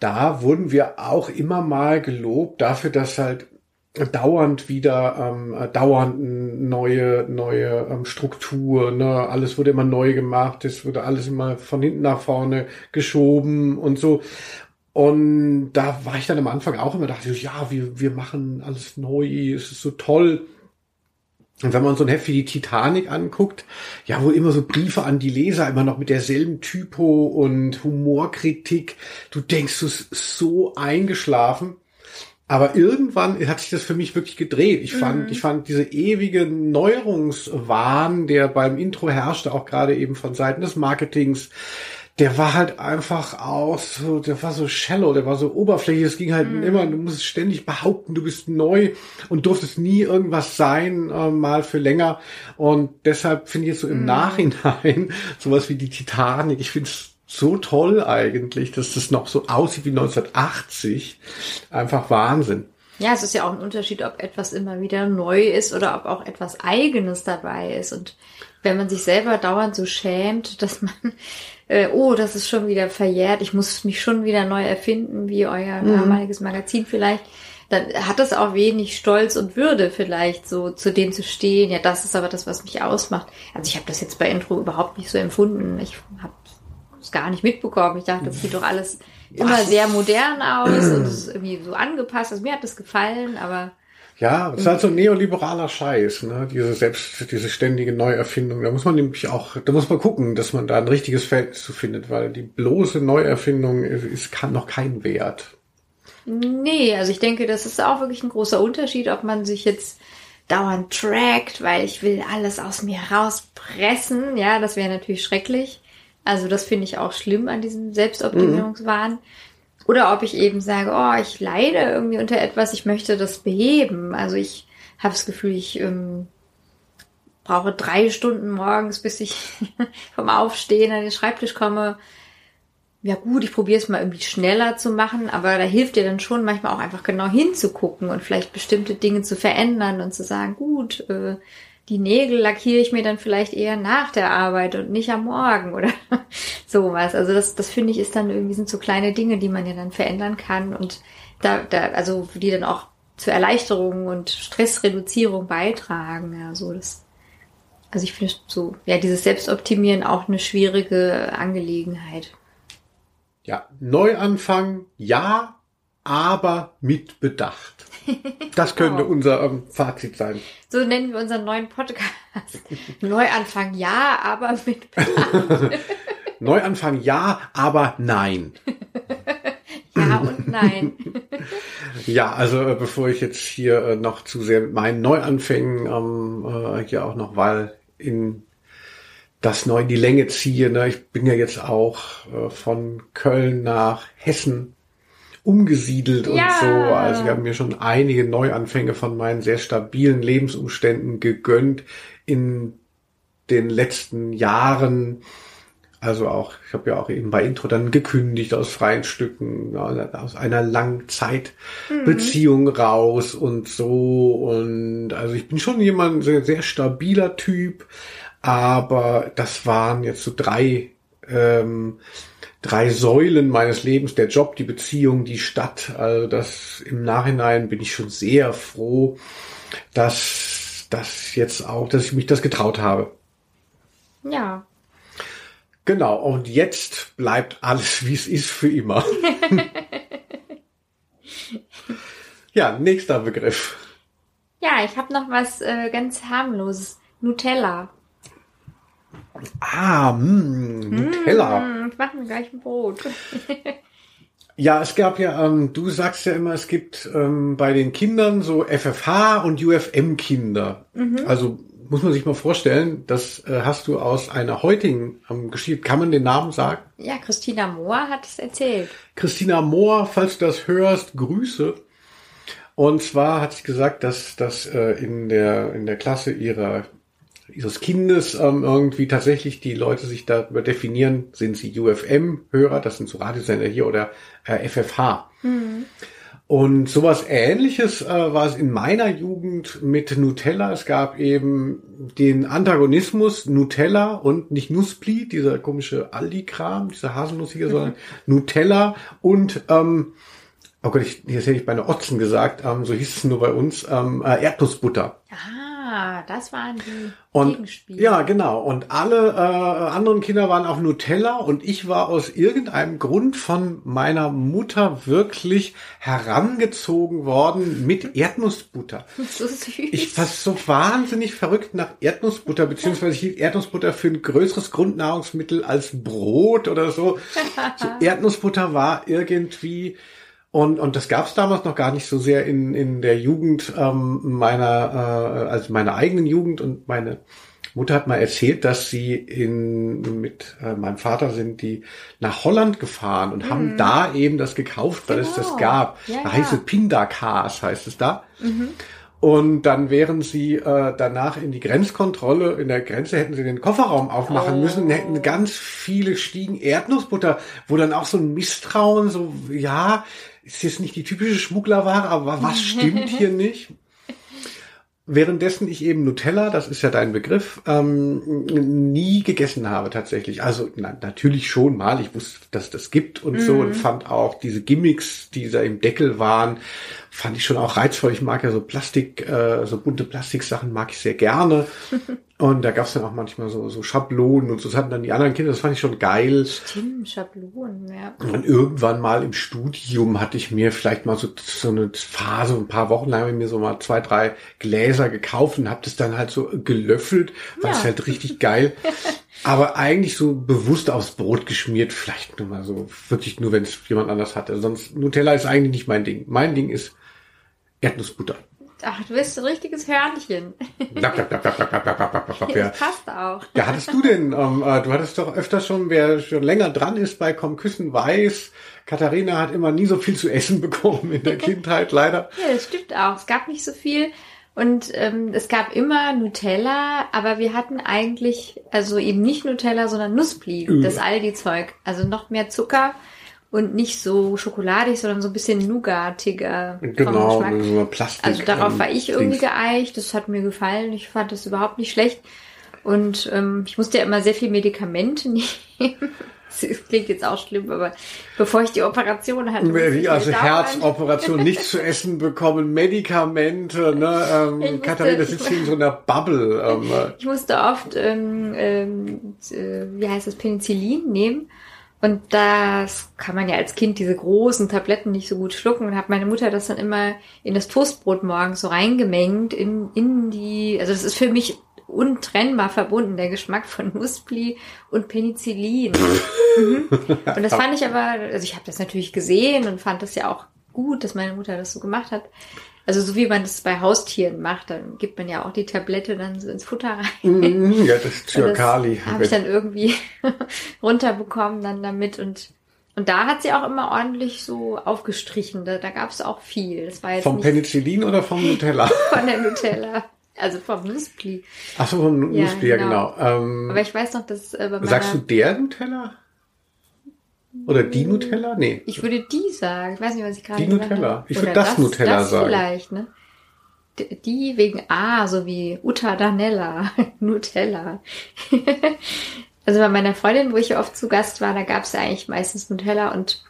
da wurden wir auch immer mal gelobt dafür, dass halt dauernd wieder ähm, äh, dauernd neue neue ähm, Struktur ne? Alles wurde immer neu gemacht es wurde alles immer von hinten nach vorne geschoben und so. Und da war ich dann am Anfang auch immer dachte ja wir wir machen alles neu es ist so toll. Und wenn man so ein Heft wie die Titanic anguckt, ja, wo immer so Briefe an die Leser immer noch mit derselben Typo und Humorkritik, du denkst, du bist so eingeschlafen. Aber irgendwann hat sich das für mich wirklich gedreht. Ich fand, mhm. ich fand diese ewige Neuerungswahn, der beim Intro herrschte, auch gerade eben von Seiten des Marketings, der war halt einfach auch so, der war so shallow, der war so oberflächlich. Es ging halt mhm. immer, du musst ständig behaupten, du bist neu und durftest nie irgendwas sein, äh, mal für länger. Und deshalb finde ich jetzt so im mhm. Nachhinein sowas wie die Titanic, ich finde es so toll eigentlich, dass das noch so aussieht wie 1980. Einfach Wahnsinn. Ja, es ist ja auch ein Unterschied, ob etwas immer wieder neu ist oder ob auch etwas Eigenes dabei ist. Und wenn man sich selber dauernd so schämt, dass man, äh, oh, das ist schon wieder verjährt, ich muss mich schon wieder neu erfinden, wie euer mhm. damaliges Magazin vielleicht, dann hat es auch wenig Stolz und Würde vielleicht, so zu dem zu stehen. Ja, das ist aber das, was mich ausmacht. Also ich habe das jetzt bei Intro überhaupt nicht so empfunden. Ich habe es gar nicht mitbekommen. Ich dachte, das sieht doch alles immer sehr modern aus und es ist irgendwie so angepasst. Also mir hat das gefallen, aber ja, es ist halt so ein neoliberaler Scheiß, ne? Diese selbst, diese ständige Neuerfindung. Da muss man nämlich auch, da muss man gucken, dass man da ein richtiges Feld zu findet, weil die bloße Neuerfindung ist, ist kann noch kein Wert. Nee, also ich denke, das ist auch wirklich ein großer Unterschied, ob man sich jetzt dauernd trackt, weil ich will alles aus mir rauspressen. Ja, das wäre natürlich schrecklich. Also das finde ich auch schlimm an diesem Selbstoptimierungswahn. Mhm. Oder ob ich eben sage, oh, ich leide irgendwie unter etwas, ich möchte das beheben. Also ich habe das Gefühl, ich ähm, brauche drei Stunden morgens, bis ich vom Aufstehen an den Schreibtisch komme. Ja gut, ich probiere es mal irgendwie schneller zu machen, aber da hilft dir dann schon manchmal auch einfach genau hinzugucken und vielleicht bestimmte Dinge zu verändern und zu sagen, gut, äh, die Nägel lackiere ich mir dann vielleicht eher nach der Arbeit und nicht am Morgen oder sowas. Also das, das finde ich ist dann irgendwie sind so kleine Dinge, die man ja dann verändern kann und da, da, also die dann auch zur Erleichterung und Stressreduzierung beitragen. Ja, so das, also ich finde so, ja, dieses Selbstoptimieren auch eine schwierige Angelegenheit. Ja, Neuanfang, ja, aber mit Bedacht. Das könnte oh. unser ähm, Fazit sein. So nennen wir unseren neuen Podcast. Neuanfang ja, aber mit Bedacht. Neuanfang ja, aber nein. ja und nein. ja, also äh, bevor ich jetzt hier äh, noch zu sehr mit meinen Neuanfängen ähm, äh, hier auch noch weil in das neu in die Länge ziehe. Ne? Ich bin ja jetzt auch äh, von Köln nach Hessen umgesiedelt ja. und so. Also ich habe mir schon einige Neuanfänge von meinen sehr stabilen Lebensumständen gegönnt in den letzten Jahren. Also auch, ich habe ja auch eben bei Intro dann gekündigt aus freien Stücken, aus einer Langzeitbeziehung mhm. raus und so. Und also ich bin schon jemand, sehr, sehr stabiler Typ, aber das waren jetzt so drei ähm, drei Säulen meines Lebens, der Job, die Beziehung, die Stadt. Also das im Nachhinein bin ich schon sehr froh, dass das jetzt auch, dass ich mich das getraut habe. Ja. Genau, und jetzt bleibt alles, wie es ist, für immer. ja, nächster Begriff. Ja, ich habe noch was äh, ganz harmloses. Nutella. Ah, mh, mm, Nutella. Mm, ich mache mir gleich ein Brot. ja, es gab ja, ähm, du sagst ja immer, es gibt ähm, bei den Kindern so FFH und UFM-Kinder. Mhm. Also muss man sich mal vorstellen, das äh, hast du aus einer heutigen ähm, Geschichte. Kann man den Namen sagen? Ja, Christina Mohr hat es erzählt. Christina Mohr, falls du das hörst, Grüße. Und zwar hat sie gesagt, dass das äh, in der in der Klasse ihrer ihres Kindes ähm, irgendwie tatsächlich die Leute sich darüber definieren, sind sie UFM-Hörer, das sind so Radiosender hier, oder äh, FFH. Mhm. Und sowas ähnliches äh, war es in meiner Jugend mit Nutella. Es gab eben den Antagonismus Nutella und nicht Nuspli, dieser komische Aldi-Kram, dieser Haselnuss hier, mhm. sondern Nutella und ähm, oh Gott, ich, jetzt hätte ich bei einer Otzen gesagt, ähm, so hieß es nur bei uns, ähm, äh, Erdnussbutter. Aha. Ah, das waren die und, Gegenspiele. Ja, genau. Und alle äh, anderen Kinder waren auf Nutella und ich war aus irgendeinem Grund von meiner Mutter wirklich herangezogen worden mit Erdnussbutter. So süß. Ich war so wahnsinnig verrückt nach Erdnussbutter, beziehungsweise ich hielt Erdnussbutter für ein größeres Grundnahrungsmittel als Brot oder so. so Erdnussbutter war irgendwie und, und das gab es damals noch gar nicht so sehr in, in der Jugend ähm, meiner, äh, also meiner eigenen Jugend. Und meine Mutter hat mal erzählt, dass sie in, mit äh, meinem Vater sind die nach Holland gefahren und mhm. haben da eben das gekauft, weil genau. es das genau. gab. Ja, da heißt es Pindakaas, heißt es da. Mhm. Und dann wären sie äh, danach in die Grenzkontrolle, in der Grenze hätten sie den Kofferraum aufmachen oh. müssen hätten ganz viele Stiegen Erdnussbutter, wo dann auch so ein Misstrauen, so, ja, ist jetzt nicht die typische Schmugglerware, aber was stimmt hier nicht? Währenddessen ich eben Nutella, das ist ja dein Begriff, ähm, nie gegessen habe tatsächlich. Also na, natürlich schon mal, ich wusste, dass das gibt und mm. so und mhm. fand auch diese Gimmicks, die da im Deckel waren, fand ich schon auch reizvoll. Ich mag ja so Plastik, äh, so bunte Plastiksachen mag ich sehr gerne. Und da gab's dann auch manchmal so, so Schablonen und so. Das hatten dann die anderen Kinder, das fand ich schon geil. Stimmt, Schablonen, ja. Und irgendwann mal im Studium hatte ich mir vielleicht mal so, so eine Phase, ein paar Wochen lang habe ich mir so mal zwei, drei Gläser gekauft und habe das dann halt so gelöffelt, es Ja. halt richtig geil. Aber eigentlich so bewusst aufs Brot geschmiert, vielleicht nur mal so, wirklich nur, wenn es jemand anders hatte. Sonst, Nutella ist eigentlich nicht mein Ding. Mein Ding ist Erdnussbutter. Ach, du bist ein richtiges Hörnchen. Ja. Das passt auch. Ja, hattest du denn, ähm, du hattest doch öfter schon, wer schon länger dran ist bei Komm Küssen weiß, Katharina hat immer nie so viel zu essen bekommen in der Kindheit, leider. ja, das stimmt auch. Es gab nicht so viel. Und ähm, es gab immer Nutella, aber wir hatten eigentlich, also eben nicht Nutella, sondern Nussblie, das Aldi-Zeug. Also noch mehr Zucker und nicht so schokoladig, sondern so ein bisschen nougatiger vom Genau, Geschmack. so Plastik. Also darauf war ich irgendwie geeicht. Das hat mir gefallen. Ich fand das überhaupt nicht schlecht. Und ähm, ich musste ja immer sehr viel Medikamente nehmen. Das klingt jetzt auch schlimm, aber bevor ich die Operation hatte. also Herzoperation, nichts zu essen bekommen, Medikamente, ne? Ähm, musste- Katharina sitzt hier in so einer Bubble. Ähm, äh, Ich musste oft, ähm, ähm, äh, wie heißt das, Penicillin nehmen. Und das kann man ja als Kind diese großen Tabletten nicht so gut schlucken. Und hat meine Mutter das dann immer in das Toastbrot morgens so reingemengt in, in die, also das ist für mich untrennbar verbunden, der Geschmack von Nuspli und Penicillin. mhm. Und das fand ich aber, also ich habe das natürlich gesehen und fand das ja auch gut, dass meine Mutter das so gemacht hat. Also so wie man das bei Haustieren macht, dann gibt man ja auch die Tablette dann so ins Futter rein. mm, ja, das ist Zyrkali. Das habe ich dann irgendwie runterbekommen dann damit und und da hat sie auch immer ordentlich so aufgestrichen. Da, da gab es auch viel. Das war jetzt Vom Penicillin oder vom Nutella? von der Nutella, also vom Nuspli. Ach so, vom Ja, Nussbier, genau. genau. Ähm, Aber ich weiß noch, dass äh, bei meiner, sagst du der Nutella? Oder die Nutella? Nee. ich würde die sagen. Ich weiß nicht, was ich gerade Die Nutella. Ich würde das Nutella das sagen. vielleicht, ne? Die wegen A, so wie Uta Danella, Nutella. also bei meiner Freundin, wo ich ja oft zu Gast war, da gab es ja eigentlich meistens Nutella und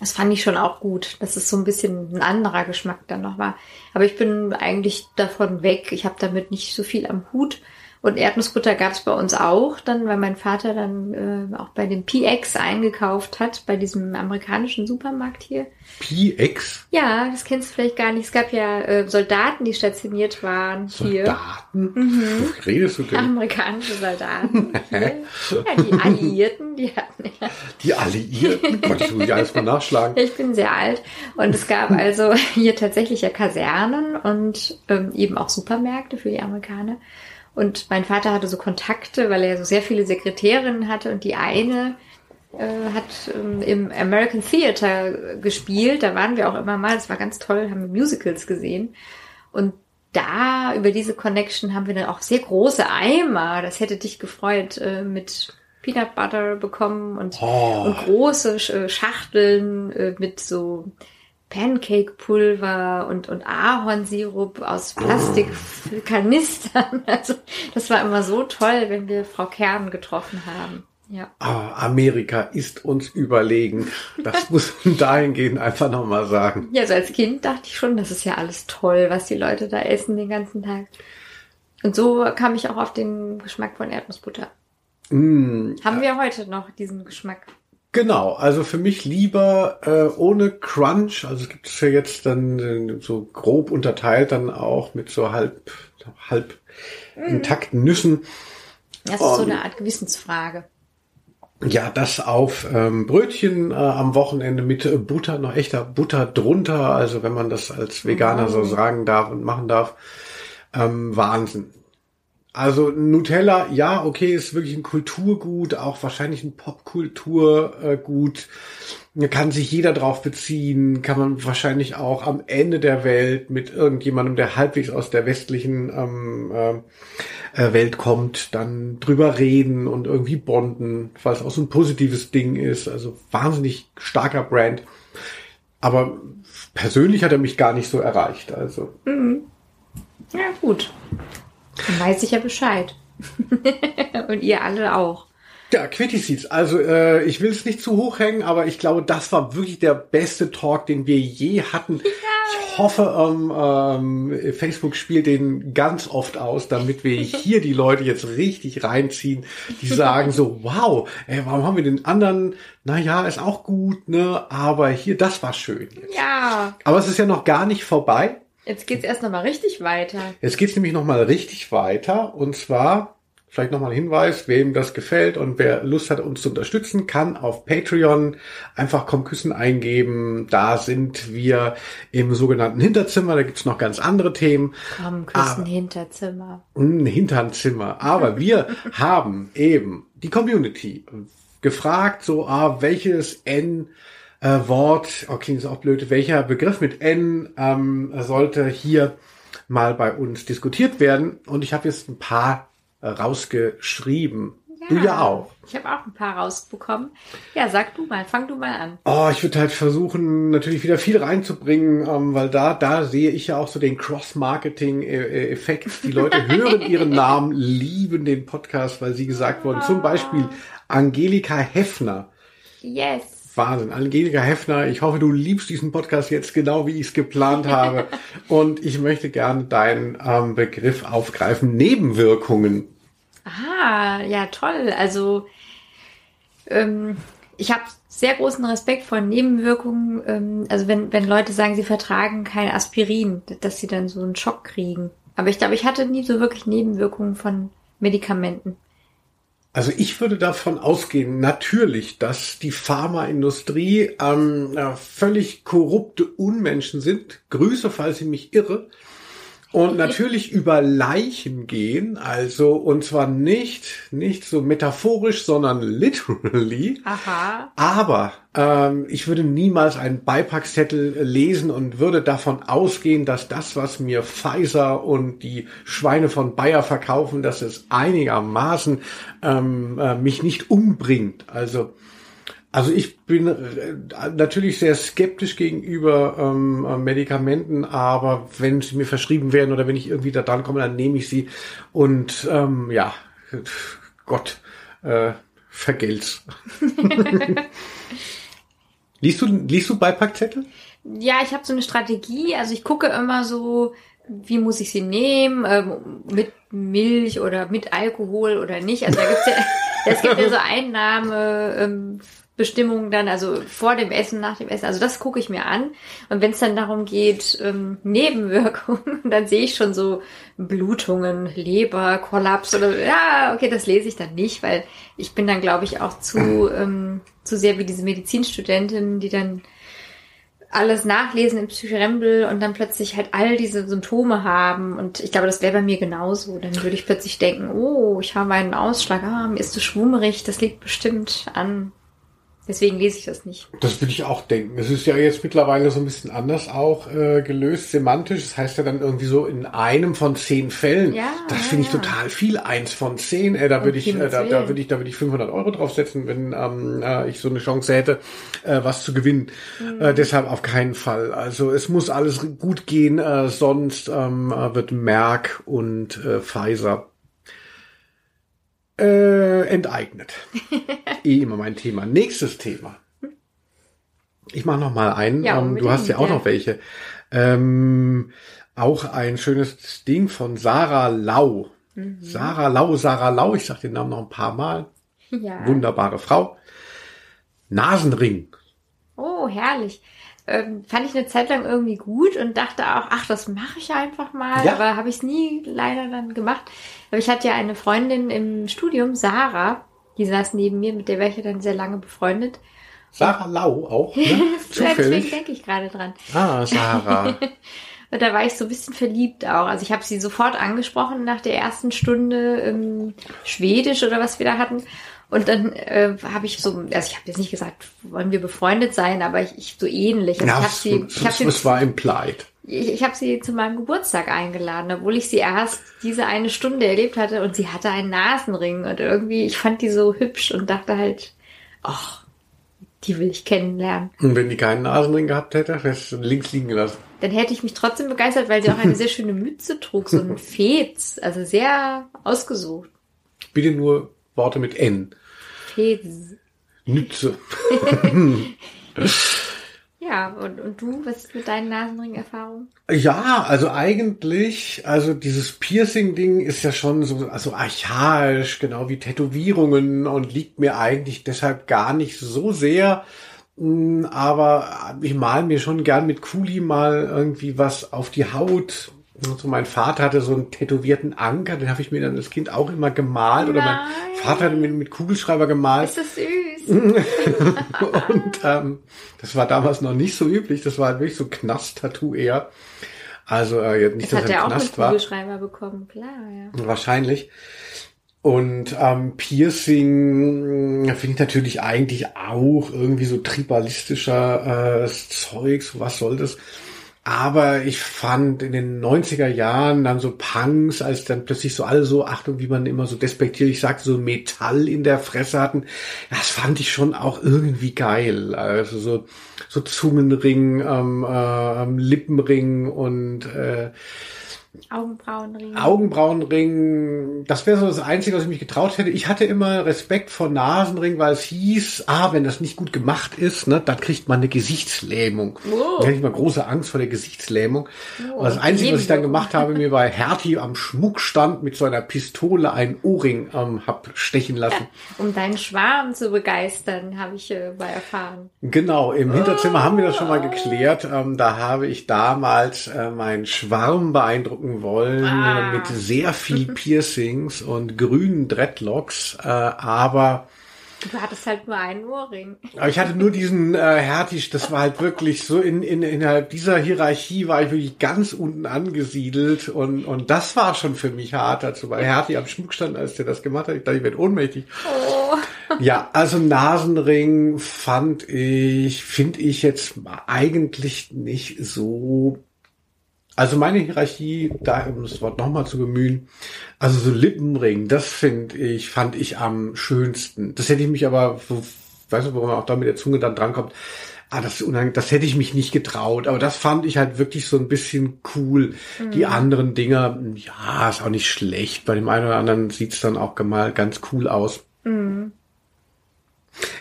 das fand ich schon auch gut, dass es so ein bisschen ein anderer Geschmack dann noch war. Aber ich bin eigentlich davon weg. Ich habe damit nicht so viel am Hut. Und Erdnussbutter gab es bei uns auch, dann, weil mein Vater dann äh, auch bei dem PX eingekauft hat, bei diesem amerikanischen Supermarkt hier. PX? Ja, das kennst du vielleicht gar nicht. Es gab ja äh, Soldaten, die stationiert waren hier. Soldaten? Mhm. Redest du denn? Amerikanische Soldaten hier. Ja, die Alliierten, die hatten ja Die Alliierten? Ich muss ja alles mal nachschlagen. Ich bin sehr alt und es gab also hier tatsächlich ja Kasernen und ähm, eben auch Supermärkte für die Amerikaner. Und mein Vater hatte so Kontakte, weil er so sehr viele Sekretärinnen hatte und die eine äh, hat ähm, im American Theater gespielt. Da waren wir auch immer mal. Das war ganz toll, haben wir Musicals gesehen. Und da über diese Connection haben wir dann auch sehr große Eimer. Das hätte dich gefreut äh, mit Peanut Butter bekommen und, Oh. und große äh, Schachteln äh, mit so Pancake-Pulver und, und Ahornsirup aus Plastikkanistern. Also das war immer so toll, wenn wir Frau Kern getroffen haben. Ja. Ah, Amerika ist uns überlegen. Das muss man dahingehend einfach nochmal sagen. Ja, also als Kind dachte ich schon, das ist ja alles toll, was die Leute da essen den ganzen Tag. Und so kam ich auch auf den Geschmack von Erdnussbutter. Mm, Haben wir heute noch diesen Geschmack? Genau, also für mich lieber äh, ohne Crunch. Also es gibt es ja jetzt dann äh, so grob unterteilt dann auch mit so halb halb intakten Nüssen. Das ist so eine Art Gewissensfrage. Ja, das auf ähm, Brötchen äh, am Wochenende mit äh, Butter, noch echter Butter drunter. Also wenn man das als Veganer so sagen darf und machen darf. Ähm, Wahnsinn. Also Nutella, ja, okay, ist wirklich ein Kulturgut, auch wahrscheinlich ein Popkulturgut. Da kann sich jeder drauf beziehen, kann man wahrscheinlich auch am Ende der Welt mit irgendjemandem, der halbwegs aus der westlichen ähm, äh, äh, Welt kommt, dann drüber reden und irgendwie bonden, weil es auch so ein positives Ding ist. Also wahnsinnig starker Brand. Aber persönlich hat er mich gar nicht so erreicht. Also Ja, gut. Dann weiß ich ja Bescheid. Und ihr alle auch. Ja, Quitty Seeds. Also äh, ich will es nicht zu hoch hängen, aber ich glaube, das war wirklich der beste Talk, den wir je hatten. Ich Ich hoffe, ähm, ähm, Facebook spielt den ganz oft aus, damit wir hier die Leute jetzt richtig reinziehen, die sagen so, wow, ey, warum haben wir den anderen, naja, ist auch gut, ne, aber hier, das war schön. Jetzt. Ja. Aber es ist ja noch gar nicht vorbei. Jetzt geht's erst nochmal richtig weiter. Jetzt geht's nämlich nochmal richtig weiter und zwar Vielleicht nochmal ein Hinweis, wem das gefällt und wer Lust hat, uns zu unterstützen, kann auf Patreon einfach Komm Küssen eingeben. Da sind wir im sogenannten Hinterzimmer. Da gibt's noch ganz andere Themen. Komm Küssen ah, Hinterzimmer. Ein Hinternzimmer. Aber wir haben eben die Community gefragt, so, ah, welches N äh, Wort, okay, ist auch blöd, welcher Begriff mit N ähm, sollte hier mal bei uns diskutiert werden. Und ich habe jetzt ein paar rausgeschrieben. Ja, du ja auch. Ich habe auch ein paar rausbekommen. Ja, sag du mal, fang du mal an. Oh, ich würde halt versuchen, natürlich wieder viel reinzubringen, ähm, weil da, da sehe ich ja auch so den Cross-Marketing-Effekt. Die Leute hören ihren Namen, lieben den Podcast, weil sie gesagt wurden. Zum Beispiel Angelika Heffner. Yes. Wahnsinn. Angelika Heffner, ich hoffe, du liebst diesen Podcast jetzt genau, wie ich es geplant habe. Und ich möchte gerne deinen ähm, Begriff aufgreifen, Nebenwirkungen. Ah, ja, toll. Also ähm, ich habe sehr großen Respekt vor Nebenwirkungen. Ähm, also wenn, wenn Leute sagen, sie vertragen kein Aspirin, dass sie dann so einen Schock kriegen. Aber ich glaube, ich hatte nie so wirklich Nebenwirkungen von Medikamenten. Also ich würde davon ausgehen, natürlich, dass die Pharmaindustrie ähm, völlig korrupte Unmenschen sind. Grüße, falls ich mich irre und natürlich über Leichen gehen, also und zwar nicht nicht so metaphorisch, sondern literally. Aha. Aber ähm, ich würde niemals einen Beipackzettel lesen und würde davon ausgehen, dass das, was mir Pfizer und die Schweine von Bayer verkaufen, dass es einigermaßen ähm, äh, mich nicht umbringt. Also also ich bin äh, natürlich sehr skeptisch gegenüber ähm, äh, Medikamenten, aber wenn sie mir verschrieben werden oder wenn ich irgendwie da dran komme, dann nehme ich sie und ähm, ja, Gott, äh, vergelt's. liest du liest du Beipackzettel? Ja, ich habe so eine Strategie. Also ich gucke immer so, wie muss ich sie nehmen, ähm, mit Milch oder mit Alkohol oder nicht. Also da gibt's ja, es gibt ja so Einnahme. Ähm, Bestimmungen dann, also vor dem Essen, nach dem Essen. Also das gucke ich mir an. Und wenn es dann darum geht, ähm, Nebenwirkungen, dann sehe ich schon so Blutungen, Leber, Kollaps oder ja, okay, das lese ich dann nicht, weil ich bin dann, glaube ich, auch zu, ähm, zu sehr wie diese Medizinstudentin, die dann alles nachlesen im Psychorembel und dann plötzlich halt all diese Symptome haben. Und ich glaube, das wäre bei mir genauso. Dann würde ich plötzlich denken, oh, ich habe einen Ausschlag, ah, mir ist so schwummerig, das liegt bestimmt an Deswegen lese ich das nicht. Das würde ich auch denken. Es ist ja jetzt mittlerweile so ein bisschen anders auch äh, gelöst, semantisch. Das heißt ja dann irgendwie so in einem von zehn Fällen. Ja, das finde ich ja. total viel. Eins von zehn. Äh, da würde ich, äh, da, da würde ich, da würde ich 500 Euro draufsetzen, wenn ähm, äh, ich so eine Chance hätte, äh, was zu gewinnen. Mhm. Äh, deshalb auf keinen Fall. Also es muss alles gut gehen, äh, sonst ähm, äh, wird Merck und äh, Pfizer äh, enteignet. eh immer mein Thema. Nächstes Thema. Ich mache noch mal einen. Ja, ähm, du hast ja auch noch welche. Ähm, auch ein schönes Ding von Sarah Lau. Mhm. Sarah Lau, Sarah Lau. Ich sag den Namen noch ein paar Mal. Ja. Wunderbare Frau. Nasenring. Oh, herrlich ähm, fand ich eine Zeit lang irgendwie gut und dachte auch, ach, das mache ich einfach mal. Ja. Aber habe ich es nie leider dann gemacht. Aber ich hatte ja eine Freundin im Studium, Sarah, die saß neben mir, mit der wäre ich ja dann sehr lange befreundet. Sarah Lau auch, ne? Deswegen denke ich gerade dran. Ah, Sarah. und da war ich so ein bisschen verliebt auch. Also ich habe sie sofort angesprochen nach der ersten Stunde ähm, Schwedisch oder was wir da hatten. Und dann äh, habe ich so, also ich habe jetzt nicht gesagt, wollen wir befreundet sein, aber ich, ich so ähnlich. Also ja, ich habe sie, ich habe sie, es war implied. Ich, ich habe sie zu meinem Geburtstag eingeladen, obwohl ich sie erst diese eine Stunde erlebt hatte und sie hatte einen Nasenring und irgendwie, ich fand die so hübsch und dachte halt, ach, die will ich kennenlernen. Und wenn die keinen Nasenring gehabt hätte, hättest du links liegen gelassen. Dann hätte ich mich trotzdem begeistert, weil sie auch eine sehr schöne Mütze trug, so ein Fez, also sehr ausgesucht. Bitte nur Worte mit N. Fez. Nütze. Ja, und, und du, was ist mit deinen Nasenring-Erfahrungen? Ja, also eigentlich, also dieses Piercing-Ding ist ja schon so also archaisch, genau wie Tätowierungen und liegt mir eigentlich deshalb gar nicht so sehr. Mm, Aber ich mal mir schon gern mit Kuli mal irgendwie was auf die Haut. Also mein Vater hatte so einen tätowierten Anker, den habe ich mir dann als Kind auch immer gemalt. Oder mein Nein. Vater hatte mir mit Kugelschreiber gemalt. Ist das süß? Und ähm, das war damals noch nicht so üblich. Das war halt wirklich so Knast-Tattoo eher. Also äh, nicht, Das dass hat er er im auch mit Knast war. Kugelschreiber bekommen, klar, ja. Wahrscheinlich. Und ähm, Piercing äh, finde ich natürlich eigentlich auch irgendwie so tribalistischer äh, Zeugs. Was soll das? Aber ich fand in den 90er Jahren dann so Punks, als dann plötzlich so alle so, Achtung, wie man immer so despektierlich sagt, so Metall in der Fresse hatten, das fand ich schon auch irgendwie geil. Also so, so Zungenring, ähm, äh, Lippenring und äh, Augenbrauenring. Augenbrauenring, das wäre so das Einzige, was ich mich getraut hätte. Ich hatte immer Respekt vor Nasenring, weil es hieß, ah, wenn das nicht gut gemacht ist, ne, dann kriegt man eine Gesichtslähmung. Oh. Da hatte ich mal große Angst vor der Gesichtslähmung. Oh, Und das Einzige, was ich dann gemacht habe, mir bei Hertie am Schmuckstand mit so einer Pistole einen Ohrring ähm, hab stechen lassen. Um deinen Schwarm zu begeistern, habe ich äh, mal erfahren. Genau, im Hinterzimmer haben wir das schon mal geklärt. Ähm, da habe ich damals äh, meinen Schwarm beeindrucken wollen Ah. mit sehr viel Piercings und grünen Dreadlocks, äh, aber Du hattest halt nur einen Ohrring. aber ich hatte nur diesen äh, Hertisch, das war halt wirklich so in, in innerhalb dieser Hierarchie war ich wirklich ganz unten angesiedelt und und das war schon für mich hart, also bei Hertie am Schmuckstand, als der das gemacht hat, ich dachte, ich werde ohnmächtig. Oh. Ja, also Nasenring fand ich, finde ich jetzt eigentlich nicht so. Also meine Hierarchie, da um das Wort nochmal zu bemühen, also so Lippenring, das finde ich, fand ich am schönsten. Das hätte ich mich aber, so, weißt du, wo man auch da mit der Zunge dann drankommt, ah, das, ist das hätte ich mich nicht getraut. Aber das fand ich halt wirklich so ein bisschen cool. Die anderen Dinger, ja, ist auch nicht schlecht. Bei dem einen oder anderen sieht's dann auch mal ganz cool aus.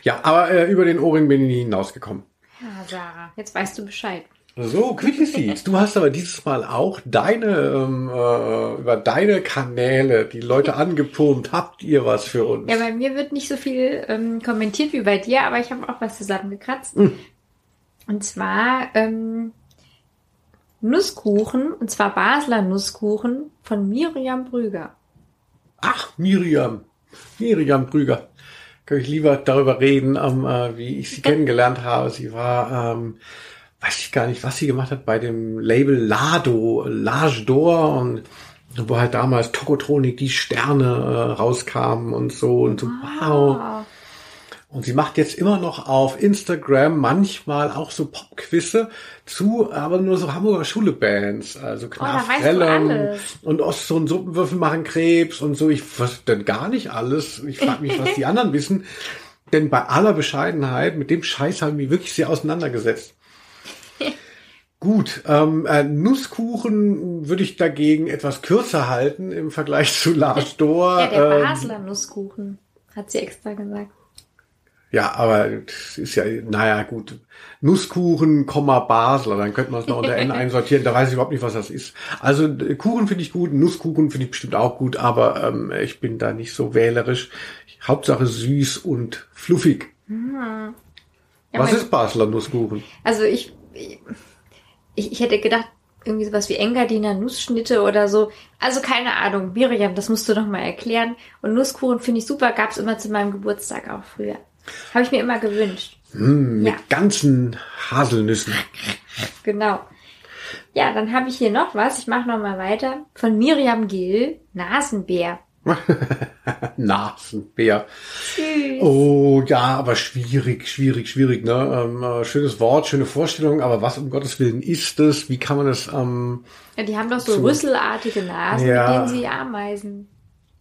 Ja, aber äh, über den Ohrring bin ich nie hinausgekommen. Ja, Sarah, jetzt weißt du Bescheid. So, Quickie Seeds, du hast aber dieses Mal auch deine, ähm, äh, über deine Kanäle die Leute angepumpt. Habt ihr was für uns? Ja, bei mir wird nicht so viel ähm, kommentiert wie bei dir, aber ich habe auch was zusammengekratzt. Hm. Und zwar ähm, Nusskuchen, und zwar Basler Nusskuchen von Miriam Brüger. Ach, Miriam. Miriam Brüger. Kann ich lieber darüber reden, ähm, äh, wie ich sie kennengelernt habe. Sie war, ähm, weiß ich gar nicht, was sie gemacht hat bei dem Label Lado, Lage d'Or und wo halt damals Tokotronik die Sterne äh, rauskamen und so und so, wow. Ah, Und sie macht jetzt immer noch auf Instagram manchmal auch so Popquizze zu, aber nur so Hamburger Schule-Bands. Also Oh, du Knarfrellem alles. und Ost und Suppenwürfel machen Krebs und so. Ich was denn gar nicht alles. Ich frage mich, was die anderen wissen. Denn bei aller Bescheidenheit, mit dem Scheiß haben wir wirklich sehr auseinandergesetzt. Gut, ähm, äh, Nusskuchen würde ich dagegen etwas kürzer halten im Vergleich zu Lars Dor. ja, der ähm, Basler Nusskuchen, hat sie extra gesagt. Ja, aber das ist ja, naja, gut. Nusskuchen, Basler, dann könnte man es noch unter N einsortieren, da weiß ich überhaupt nicht, was das ist. Also Kuchen finde ich gut, Nusskuchen finde ich bestimmt auch gut, aber ähm, ich bin da nicht so wählerisch. Hauptsache süß und fluffig. Ja, was ist Basler Nusskuchen? Also ich, ich, ich hätte gedacht, irgendwie sowas wie Engadiner Nussschnitte oder so. Also keine Ahnung, Miriam, das musst du doch mal erklären. Und Nusskuchen finde ich super, gab's immer zu meinem Geburtstag auch früher. Habe ich mir immer gewünscht. Hm, mit Ja. ganzen Haselnüssen. Genau. Ja, dann habe ich hier noch was. Ich mache noch mal weiter. Von Miriam Gill, Nasenbär. Nasenbär. Tschüss. Oh ja, aber schwierig, schwierig, schwierig. Ne? Ähm, äh, schönes Wort, schöne Vorstellung, aber was um Gottes Willen ist es? Wie kann man das ähm, Ja, die haben doch so So. rüsselartige Nasen, Ja. mit denen sie Ameisen.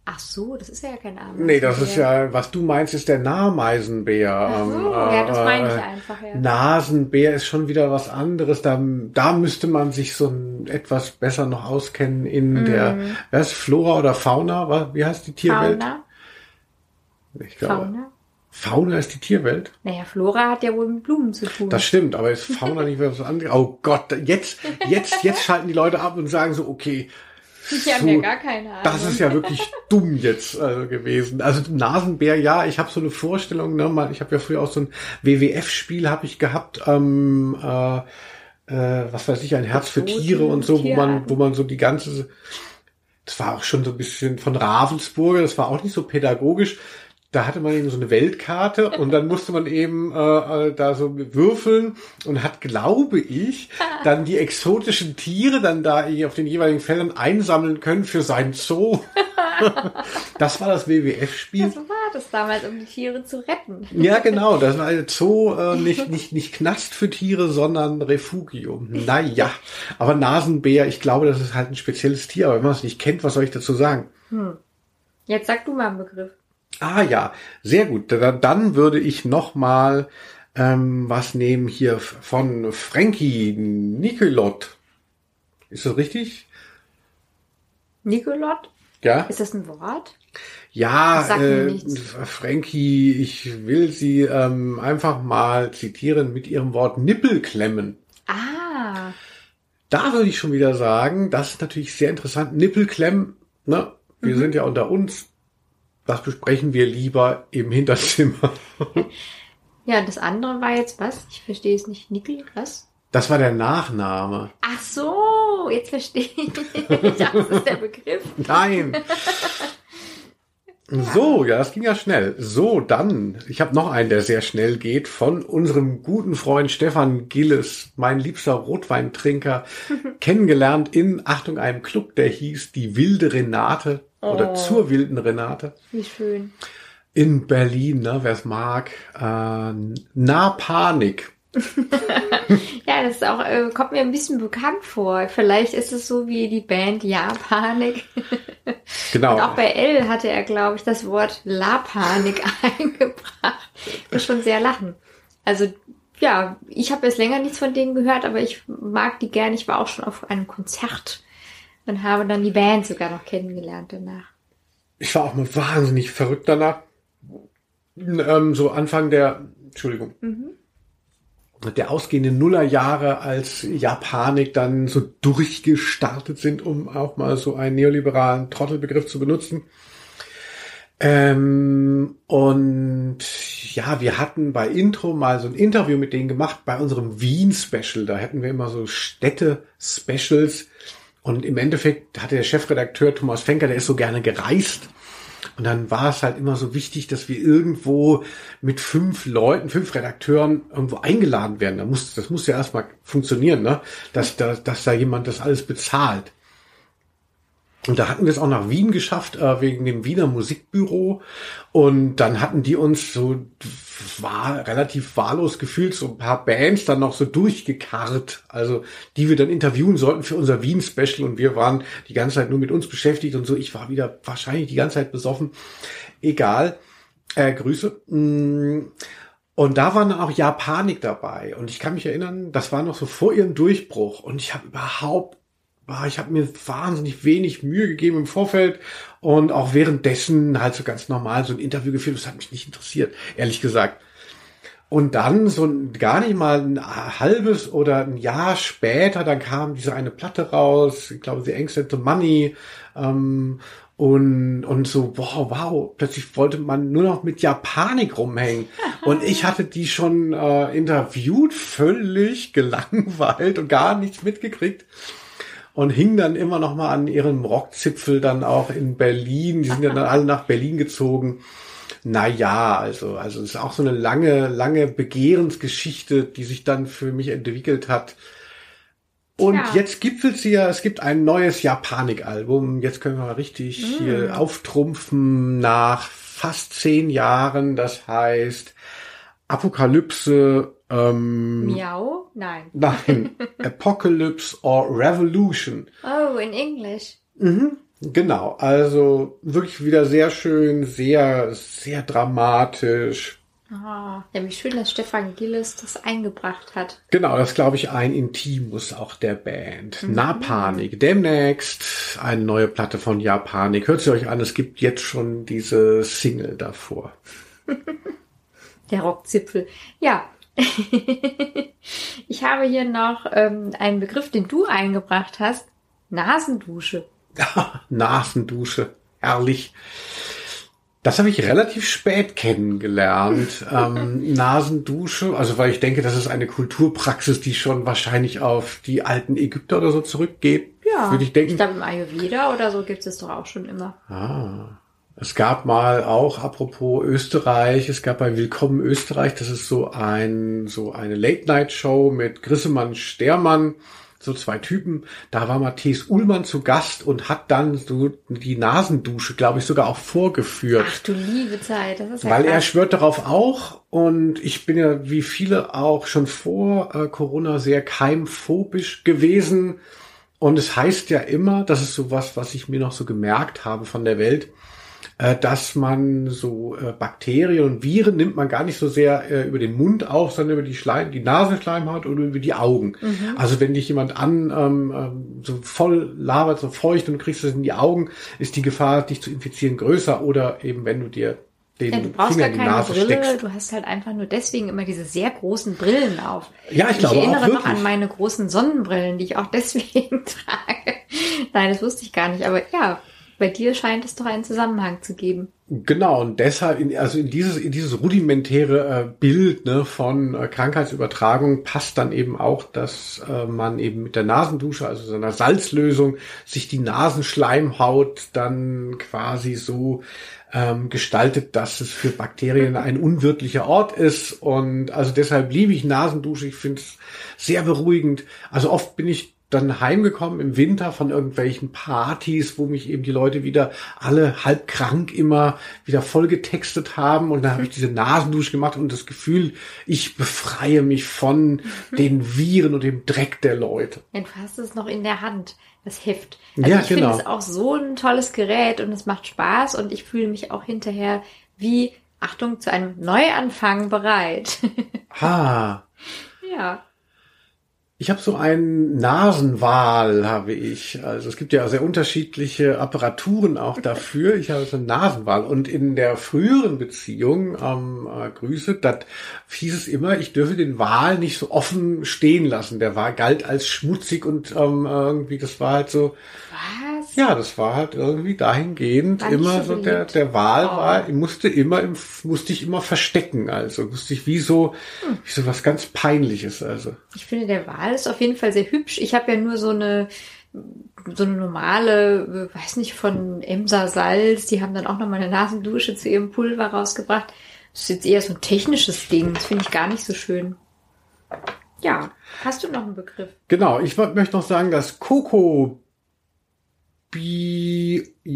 Ach so, das ist ja kein Ameisen. Nee, das ist ja, was du meinst, ist der Nameisenbär. Ach so, Ähm, ja, das meine ich äh, einfach, ja. Nasenbär ist schon wieder was anderes. Da, da müsste man sich so ein, etwas besser noch auskennen in der, was, Flora oder Fauna? Was, wie heißt die Tierwelt? Fauna? Ich glaube, Fauna? Fauna ist die Tierwelt? Naja, Flora hat ja wohl mit Blumen zu tun. Das stimmt, aber ist Fauna nicht mehr so anderes? Oh Gott, jetzt, jetzt, jetzt schalten die Leute ab und sagen so, okay, Die haben ja gar keine Ahnung. Das ist ja wirklich dumm jetzt äh, gewesen. Also Nasenbär, ja, ich habe so eine Vorstellung, ne, mal, ich habe ja früher auch so ein WWF-Spiel habe ich gehabt, ähm, äh, äh, was weiß ich, ein Herz für Tiere und so, wo man, wo man so die ganze, das war auch schon so ein bisschen von Ravensburger, das war auch nicht so pädagogisch. Da hatte man eben so eine Weltkarte und dann musste man eben äh, äh, da so würfeln und hat, glaube ich, dann die exotischen Tiere dann da auf den jeweiligen Feldern einsammeln können für sein Zoo. das war das WWF-Spiel. So war das damals, um die Tiere zu retten. Ja, genau. Das war ein Zoo, äh, nicht, nicht, nicht Knast für Tiere, sondern Refugium. Naja, aber Nasenbär, ich glaube, das ist halt ein spezielles Tier. Aber wenn man es nicht kennt, was soll ich dazu sagen? Hm. Jetzt sag du mal einen Begriff. Ah ja, sehr gut. Dann würde ich noch mal ähm, was nehmen hier von Frankie Nicolot. Ist das richtig? Nicolot? Ja. Ist das ein Wort? Ja, äh, Frankie, ich will Sie ähm, einfach mal zitieren mit Ihrem Wort Nippelklemmen. Ah. Da würde ich schon wieder sagen, das ist natürlich sehr interessant. Nippelklemmen, ne? Wir mhm. sind ja unter uns das besprechen wir lieber im Hinterzimmer. Ja, das andere war jetzt was? Ich verstehe es nicht. Nickel, was? Das war der Nachname. Ach so, jetzt verstehe ich. Das ist der Begriff. Nein. So, ja, das ging ja schnell. So, dann, ich habe noch einen, der sehr schnell geht, von unserem guten Freund Stefan Gilles, mein liebster Rotweintrinker, kennengelernt in, Achtung, einem Club, der hieß Die Wilde Renate oder oh. zur wilden Renate. Wie schön. In Berlin, ne, wer es mag. Äh, nah Panik. ja, das ist auch, äh, kommt mir ein bisschen bekannt vor. Vielleicht ist es so wie die Band Ja Panik. genau. Und auch bei L hatte er, glaube ich, das Wort La Panik eingebracht. Ich muss schon sehr lachen. Also ja, ich habe jetzt länger nichts von denen gehört, aber ich mag die gerne. Ich war auch schon auf einem Konzert und habe dann die Band sogar noch kennengelernt danach. Ich war auch mal wahnsinnig verrückt danach. Ähm, so Anfang der, Entschuldigung, mhm. der ausgehenden Nullerjahre, als Japanik dann so durchgestartet sind, um auch mal so einen neoliberalen Trottelbegriff zu benutzen. Ähm, und ja, wir hatten bei Intro mal so ein Interview mit denen gemacht bei unserem Wien-Special. Da hätten wir immer so Städte-Specials und im Endeffekt hatte der Chefredakteur Thomas Fenker, der ist so gerne gereist. Und dann war es halt immer so wichtig, dass wir irgendwo mit fünf Leuten, fünf Redakteuren irgendwo eingeladen werden. Da muss, das muss ja erstmal funktionieren, ne? Dass, dass, dass da jemand das alles bezahlt. Und da hatten wir es auch nach Wien geschafft, äh, wegen dem Wiener Musikbüro. Und dann hatten die uns so, war relativ wahllos gefühlt, so ein paar Bands dann noch so durchgekarrt. Also, die wir dann interviewen sollten für unser Wien-Special. Und wir waren die ganze Zeit nur mit uns beschäftigt und so. Ich war wieder wahrscheinlich die ganze Zeit besoffen. Egal. Äh, Grüße. Mm. Und da waren dann auch Japanik dabei. Und ich kann mich erinnern, das war noch so vor ihrem Durchbruch. Und ich habe überhaupt ich habe mir wahnsinnig wenig Mühe gegeben im Vorfeld und auch währenddessen halt so ganz normal so ein Interview geführt. Das hat mich nicht interessiert, ehrlich gesagt. Und dann so gar nicht mal ein halbes oder ein Jahr später, dann kam diese eine Platte raus, ich glaube, The Angst the Money, ähm, und, und so, wow, wow, plötzlich wollte man nur noch mit Japanik rumhängen. Und ich hatte die schon äh, interviewt, völlig gelangweilt und gar nichts mitgekriegt und hing dann immer noch mal an ihrem Rockzipfel dann auch in Berlin. Die sind ja dann alle nach Berlin gezogen. Naja, also, also es ist auch so eine lange, lange Begehrensgeschichte, die sich dann für mich entwickelt hat. Und ja. jetzt gipfelt sie ja, es gibt ein neues Japanik-Album. Jetzt können wir mal richtig mm. hier auftrumpfen nach fast zehn Jahren. Das heißt Apokalypse ähm, Miau? Nein. Nein. Apocalypse or Revolution. Oh, in Englisch. Mhm. Genau. Also wirklich wieder sehr schön, sehr, sehr dramatisch. Ah, ja, wie schön, dass Stefan Gilles das eingebracht hat. Genau, das glaube ich ein Intimus auch der Band. Mhm. Napanik. Demnächst eine neue Platte von Japanik. Hört sie euch an, es gibt jetzt schon diese Single davor. Der Rockzipfel. Ja. ich habe hier noch ähm, einen Begriff, den du eingebracht hast. Nasendusche. Nasendusche. Herrlich. Das habe ich relativ spät kennengelernt. ähm, Nasendusche, also weil ich denke, das ist eine Kulturpraxis, die schon wahrscheinlich auf die alten Ägypter oder so zurückgeht. Ja, würde ich denken. Ich glaube, im Ayurveda oder so gibt es doch auch schon immer. Ah. Es gab mal auch, apropos Österreich, es gab bei Willkommen Österreich, das ist so ein, so eine Late-Night-Show mit Grissemann Stermann so zwei Typen. Da war Matthias Ullmann zu Gast und hat dann so die Nasendusche, glaube ich, sogar auch vorgeführt. Ach du liebe Zeit, das ist ja Weil krass. er schwört darauf auch und ich bin ja wie viele auch schon vor äh, Corona sehr keimphobisch gewesen. Und es heißt ja immer, das ist so was, was ich mir noch so gemerkt habe von der Welt, äh, dass man so äh, Bakterien und Viren nimmt man gar nicht so sehr äh, über den Mund auf, sondern über die Schleim, die Nasenschleimhaut oder über die Augen. Mhm. Also wenn dich jemand an ähm, ähm, so voll labert, so feucht und du kriegst es in die Augen, ist die Gefahr, dich zu infizieren, größer. Oder eben wenn du dir den Ja, du brauchst Finger gar keine Nase Brille, steckst. du hast halt einfach nur deswegen immer diese sehr großen Brillen auf. Ja, ich glaube ich erinnere auch noch an meine großen Sonnenbrillen, die ich auch deswegen trage. Nein, das wusste ich gar nicht, aber ja, bei dir scheint es doch einen Zusammenhang zu geben. Genau, und deshalb, in, also in dieses, in dieses rudimentäre äh, Bild ne, von äh, Krankheitsübertragung passt dann eben auch, dass äh, man eben mit der Nasendusche, also so einer Salzlösung, sich die Nasenschleimhaut dann quasi so ähm, gestaltet, dass es für Bakterien ein unwirtlicher Ort ist. Und also deshalb liebe ich Nasendusche. Ich finde es sehr beruhigend. Also oft bin ich dann heimgekommen im Winter von irgendwelchen Partys, wo mich eben die Leute wieder alle halb krank immer wieder voll getextet haben und dann habe ich diese Nasendusche gemacht und das Gefühl, ich befreie mich von den Viren und dem Dreck der Leute. Ja, du hast es noch in der Hand, das Heft. Also Ja, ich genau. finde es auch so ein tolles Gerät und es macht Spaß und ich fühle mich auch hinterher wie, Achtung, zu einem Neuanfang bereit. Ha. ja. Ich habe so einen Nasenwal, habe ich. Also es gibt ja sehr unterschiedliche Apparaturen auch dafür. Ich habe so einen Nasenwal. Und in der früheren Beziehung, ähm, äh, Grüße, das hieß es immer, ich dürfe den Wal nicht so offen stehen lassen. Der war galt als schmutzig und ähm, irgendwie, das war halt so, Was? ja, das war halt irgendwie dahingehend War immer so so, der, der Wal Oh. war, musste immer im, musste ich immer verstecken. Also musste ich wie so, Hm. wie so was ganz Peinliches. Also. Ich finde, der Wal ist auf jeden Fall sehr hübsch. Ich habe ja nur so eine so eine normale, weiß nicht, von Emser Salz. Die haben dann auch noch mal eine Nasendusche zu ihrem Pulver rausgebracht. Das ist jetzt eher so ein technisches Ding. Das finde ich gar nicht so schön. Ja, hast du noch einen Begriff? Genau, ich möchte noch sagen, dass Coco Bioccio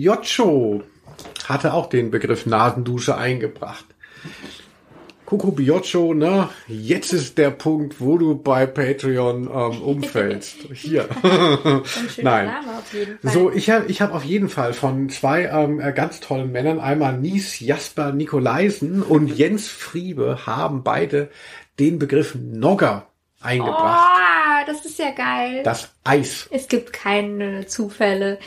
hatte auch den Begriff Nasendusche eingebracht. Coco Bioccio, ne? Jetzt ist der Punkt, wo du bei Patreon ähm, umfällst. Hier. Nein. So, ich habe ich hab auf jeden Fall von zwei ähm, äh, ganz tollen Männern, einmal Nies Jasper Nikolaisen und Jens Friebe, haben beide den Begriff Nogger eingebracht. Oh, das ist ja geil. Das Eis. Es gibt keine Zufälle.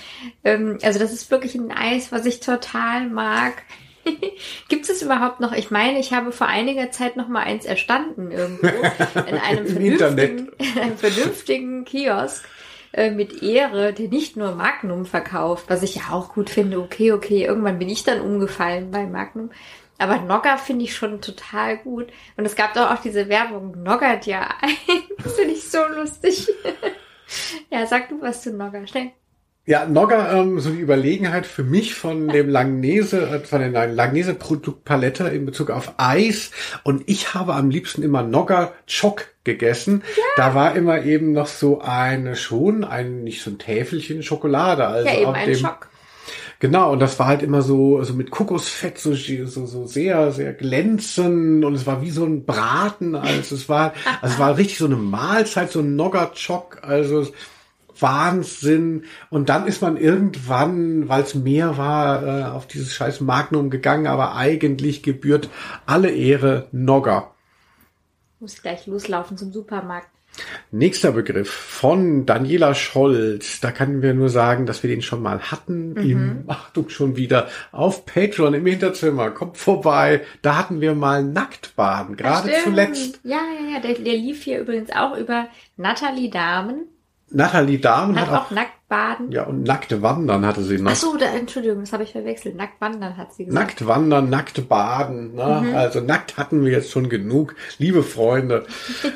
Ähm, also das ist wirklich ein Eis, was ich total mag. Gibt es überhaupt noch? Ich meine, ich habe vor einiger Zeit noch mal eins erstanden irgendwo in einem vernünftigen, in einem vernünftigen Kiosk äh, mit Ehre, der nicht nur Magnum verkauft, was ich ja auch gut finde. Okay, okay, irgendwann bin ich dann umgefallen bei Magnum. Aber Nogger finde ich schon total gut. Und es gab doch auch diese Werbung, Noggert ja ein. Das finde ich so lustig. ja, sag du was zu Nogger, schnell. Ja, Nogger, ähm, so die Überlegenheit für mich von dem Langnese, äh, von der Langnese Produktpalette in Bezug auf Eis. Und ich habe am liebsten immer Nogger Choc gegessen. Da war immer eben noch so eine schon, ein, nicht so ein Täfelchen Schokolade. Also Ja, eben ein dem, Schock. Genau, und das war halt immer so, also mit Kokosfett so, so, so sehr, sehr glänzend und es war wie so ein Braten, also es war, also es war richtig so eine Mahlzeit, so ein Nogger-Chock, also Wahnsinn. Und dann ist man irgendwann, weil es mehr war, äh, auf dieses scheiß Magnum gegangen, aber eigentlich gebührt alle Ehre Nogger. Muss gleich loslaufen zum Supermarkt. Nächster Begriff von Daniela Scholz. Da können wir nur sagen, dass wir den schon mal hatten. Im, Achtung, schon wieder auf Patreon im Hinterzimmer. Kommt vorbei. Da hatten wir mal Nacktbaden. Gerade zuletzt. Ja, ja, ja. Der, der lief hier übrigens auch über Nathalie Dahmen. Nathalie Dahmen Hat hat auch nackt baden. Ja, und nackte Wandern hatte sie noch. Ach so, da, Entschuldigung, das habe ich verwechselt. Nackt wandern hat sie gesagt. Nackt wandern, nackt baden. Ne? Mhm. Also nackt hatten wir jetzt schon genug. Liebe Freunde,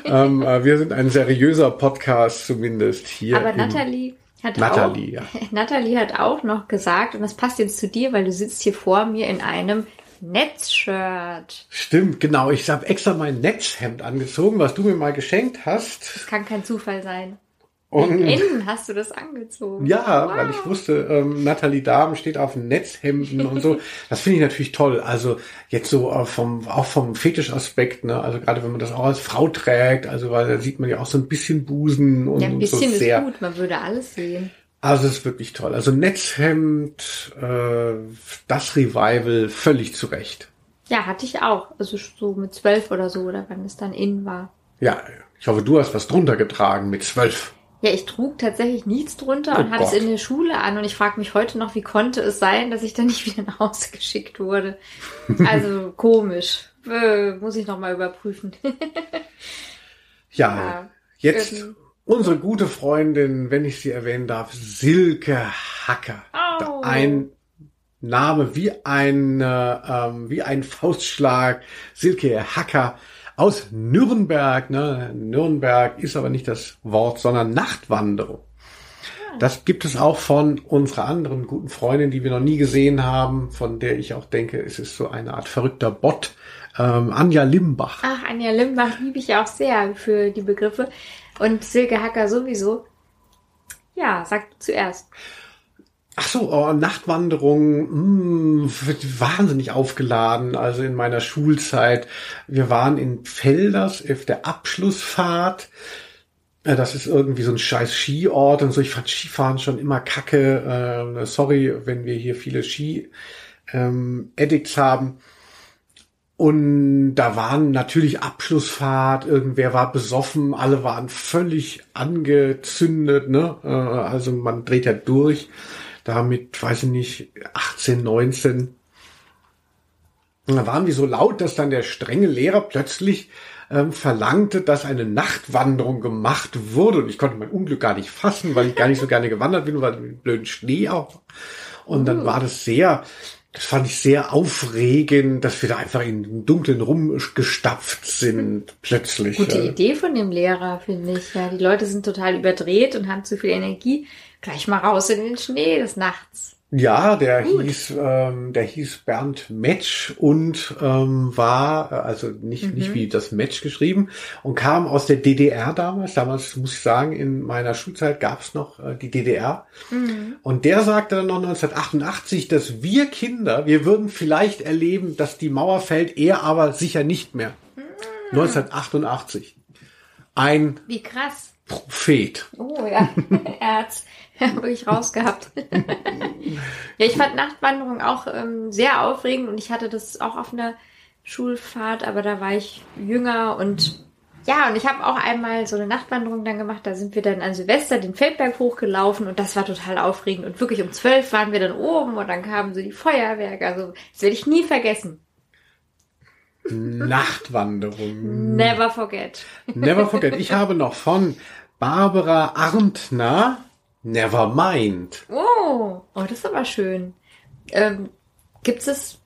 ähm, äh, wir sind ein seriöser Podcast zumindest hier. Aber Nathalie hat Nathalie, auch, ja. Nathalie hat auch noch gesagt, und das passt jetzt zu dir, weil du sitzt hier vor mir in einem Netzshirt. Stimmt, genau. Ich habe extra mein Netzhemd angezogen, was du mir mal geschenkt hast. Das kann kein Zufall sein. Und Innen hast du das angezogen. ja, Wow. weil ich wusste, ähm, Nathalie Dahmen steht auf Netzhemden und so. Das finde ich natürlich toll. Also jetzt so äh, vom, auch vom Fetischaspekt, ne? Also gerade wenn man das auch als Frau trägt, also weil da sieht man ja auch so ein bisschen Busen und, Ja, ein und so bisschen ist sehr. gut, man würde alles sehen. Also es ist wirklich toll. Also Netzhemd, äh, das Revival völlig zurecht. Ja, hatte ich auch. Also so mit zwölf oder so, oder wann es dann in war. Ja, ich hoffe, du hast was drunter getragen mit zwölf. Ja, ich trug tatsächlich nichts drunter Oh und hatte es in der Schule an und ich frage mich heute noch, wie konnte es sein, dass ich dann nicht wieder nach Hause geschickt wurde. Also komisch. Äh, muss ich nochmal überprüfen. Ja, Ja, jetzt ähm. unsere gute Freundin, wenn ich sie erwähnen darf, Silke Hacker. Oh. Ein Name wie ein, äh, wie ein Faustschlag. Silke Hacker aus Nürnberg. Ne? Nürnberg ist aber nicht das Wort, sondern Nachtwanderung. Das gibt es auch von unserer anderen guten Freundin, die wir noch nie gesehen haben, von der ich auch denke, es ist so eine Art verrückter Bot. Ähm, Anja Limbach. Ach, Anja Limbach liebe ich auch sehr für die Begriffe. Und Silke Hacker sowieso. Ja, sag du zuerst. Ach so, oh, Nachtwanderung, mh, wird wahnsinnig aufgeladen. Also in meiner Schulzeit. Wir waren in Felders auf der Abschlussfahrt. Äh, Das ist irgendwie so ein scheiß Skiort und so. Ich fand Skifahren schon immer kacke. Äh, sorry, wenn wir hier viele Ski ähm, haben. Und da waren natürlich Abschlussfahrt, irgendwer war besoffen, alle waren völlig angezündet, ne? Äh, Also man dreht ja durch. Damit, weiß ich nicht, 18, 19. Und da waren wir so laut, dass dann der strenge Lehrer plötzlich ähm, verlangte, dass eine Nachtwanderung gemacht wurde. Und ich konnte mein Unglück gar nicht fassen, weil ich gar nicht so gerne gewandert bin, weil blöden Schnee auch. Und dann war das sehr, das fand ich sehr aufregend, dass wir da einfach in den Dunklen rumgestapft sind, plötzlich. Gute Idee von dem Lehrer, finde ich. Ja, die Leute sind total überdreht und haben zu viel Energie. Gleich mal raus in den Schnee des Nachts. Ja, der hieß, ähm, der hieß Bernd Metsch und ähm, war, äh, also nicht, nicht wie das Match geschrieben, und kam aus der DDR damals. Damals muss ich sagen, in meiner Schulzeit gab es noch äh, die DDR. Und der sagte dann noch 1988, dass wir Kinder, wir würden vielleicht erleben, dass die Mauer fällt, er aber sicher nicht mehr. 1988. Ein Wie krass. Prophet. Oh ja, er hat's wirklich rausgehabt. ja, ich fand Nachtwanderung auch ähm, sehr aufregend und ich hatte das auch auf einer Schulfahrt, aber da war ich jünger und ja, und ich habe auch einmal so eine Nachtwanderung dann gemacht. Da sind wir dann an Silvester den Feldberg hochgelaufen und das war total aufregend. Und wirklich um zwölf waren wir dann oben und dann kamen so die Feuerwerke. Also das werde ich nie vergessen. Nachtwanderung. Never forget. Never forget. Ich habe noch von Barbara Arndtner Nevermind. Oh, oh, das ist aber schön. Ähm, Gibt es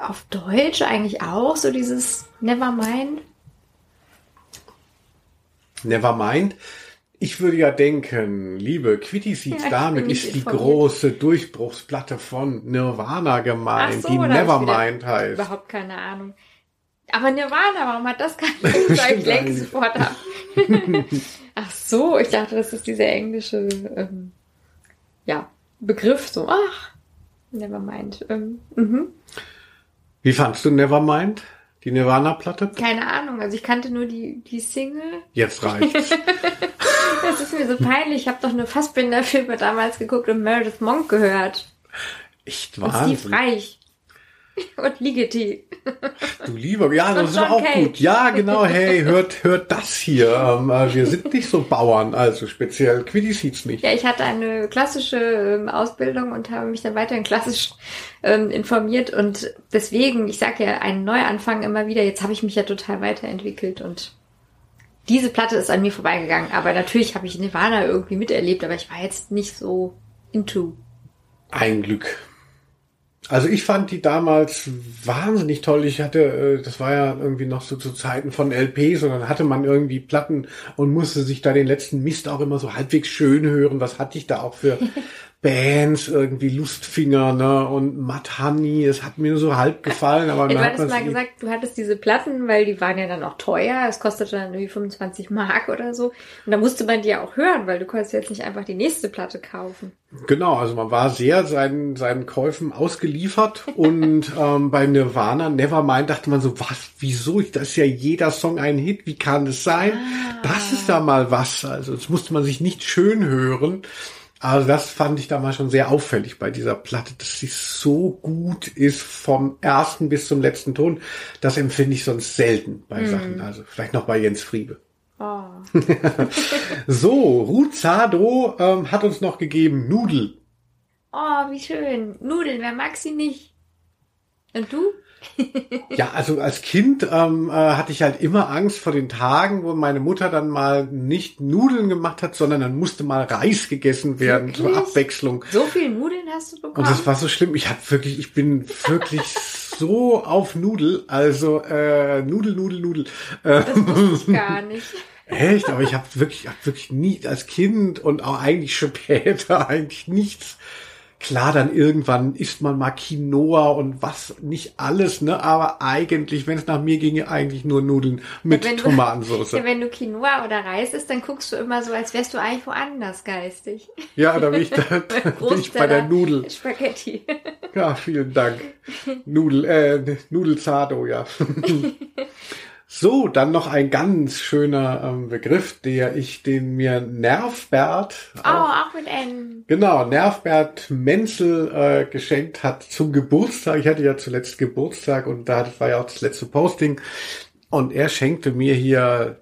auf Deutsch eigentlich auch so dieses Nevermind? Nevermind. Ich würde ja denken, liebe Quitty Seeds, Ja, damit ist die große Durchbruchsplatte von Nirvana gemeint, die hab ich Nevermind heißt. Überhaupt keine Ahnung. Aber Nirvana, warum hat das keinen Sag ich Stimmt lenk eigentlich. sofort ab. Ach so, ich dachte, das ist dieser englische ähm, ja, Begriff so. Ach, Nevermind. Ähm, mhm. Wie fandst du Nevermind? Die Nirvana-Platte? Keine Ahnung, also ich kannte nur die, die Single. Jetzt reicht's. Das ist mir so peinlich. Ich habe doch eine Fassbinder-Filme damals geguckt und Meredith Monk gehört. Echt Und Steve Wahnsinn. Reich. Und Ligeti. Du lieber, ja, das ist auch Cage. gut. Ja, genau, hey, hört, hört das hier. Ähm, äh, wir sind nicht so Bauern, also speziell Quiddy sieht's nicht. Ja, ich hatte eine klassische ähm, Ausbildung und habe mich dann weiterhin klassisch ähm, informiert und deswegen, ich sage ja, einen Neuanfang immer wieder, jetzt habe ich mich ja total weiterentwickelt und diese Platte ist an mir vorbeigegangen, aber natürlich habe ich Nirvana irgendwie miterlebt, aber ich war jetzt nicht so into. Ein Glück. Also ich fand die damals wahnsinnig toll. Ich hatte, äh, das war ja irgendwie noch so zu Zeiten von LPs und dann hatte man irgendwie Platten und musste sich da den letzten Mist auch immer so halbwegs schön hören. Was hatte ich da auch für Bands, irgendwie Lustfinger, ne, und Matt Honey. Es hat mir so halb gefallen, aber du hattest mal gesagt, du hattest diese Platten, weil die waren ja dann auch teuer. Es kostete dann irgendwie 25 Mark oder so. Und da musste man die ja auch hören, weil du konntest jetzt nicht einfach die nächste Platte kaufen. Genau, also man war sehr seinen, seinen Käufen ausgeliefert und ähm, bei Nirvana, Nevermind, dachte man so, was, wieso? Das ist ja jeder Song ein Hit, wie kann das sein? Das ist da mal was. Also das musste man sich nicht schön hören. Also das fand ich damals schon sehr auffällig bei dieser Platte, dass sie so gut ist vom ersten bis zum letzten Ton. Das empfinde ich sonst selten bei Sachen. Also vielleicht noch bei Jens Friebe. Oh. So, Ruzado ähm, hat uns noch gegeben Nudel. oh, wie schön. Nudeln, wer mag sie nicht? Und du? Ja, also als Kind ähm, äh, hatte ich halt immer Angst vor den Tagen, wo meine Mutter dann mal nicht Nudeln gemacht hat, sondern dann musste mal Reis gegessen werden zur Wirklich? Abwechslung. So viel Nudeln hast du Und bekommen? das war so schlimm. Ich hatte wirklich, ich bin wirklich so auf Nudel, also äh, Nudel, Nudel, Nudel. Das wusste ich gar nicht. echt, aber ich habe wirklich, hab wirklich nie als Kind und auch eigentlich später eigentlich nichts. Klar, dann irgendwann isst man mal Quinoa und was nicht alles, ne? Aber eigentlich, wenn es nach mir ginge, eigentlich nur Nudeln mit du- Tomatensauce. Ja, wenn du Quinoa oder Reis isst, dann guckst du immer so, als wärst du eigentlich woanders geistig. Ja, da bin ich, da, da bin ich bei der Nudel. Spaghetti. Ja, vielen Dank. Nudel, äh, Nudelzado, ja. So, dann noch ein ganz schöner ähm, Begriff, der ich, den mir Nervbert, Oh, auch mit N. genau, Nervbert Menzel äh, geschenkt hat zum Geburtstag. Ich hatte ja zuletzt Geburtstag und da war ja auch das letzte Posting. Und er schenkte mir hier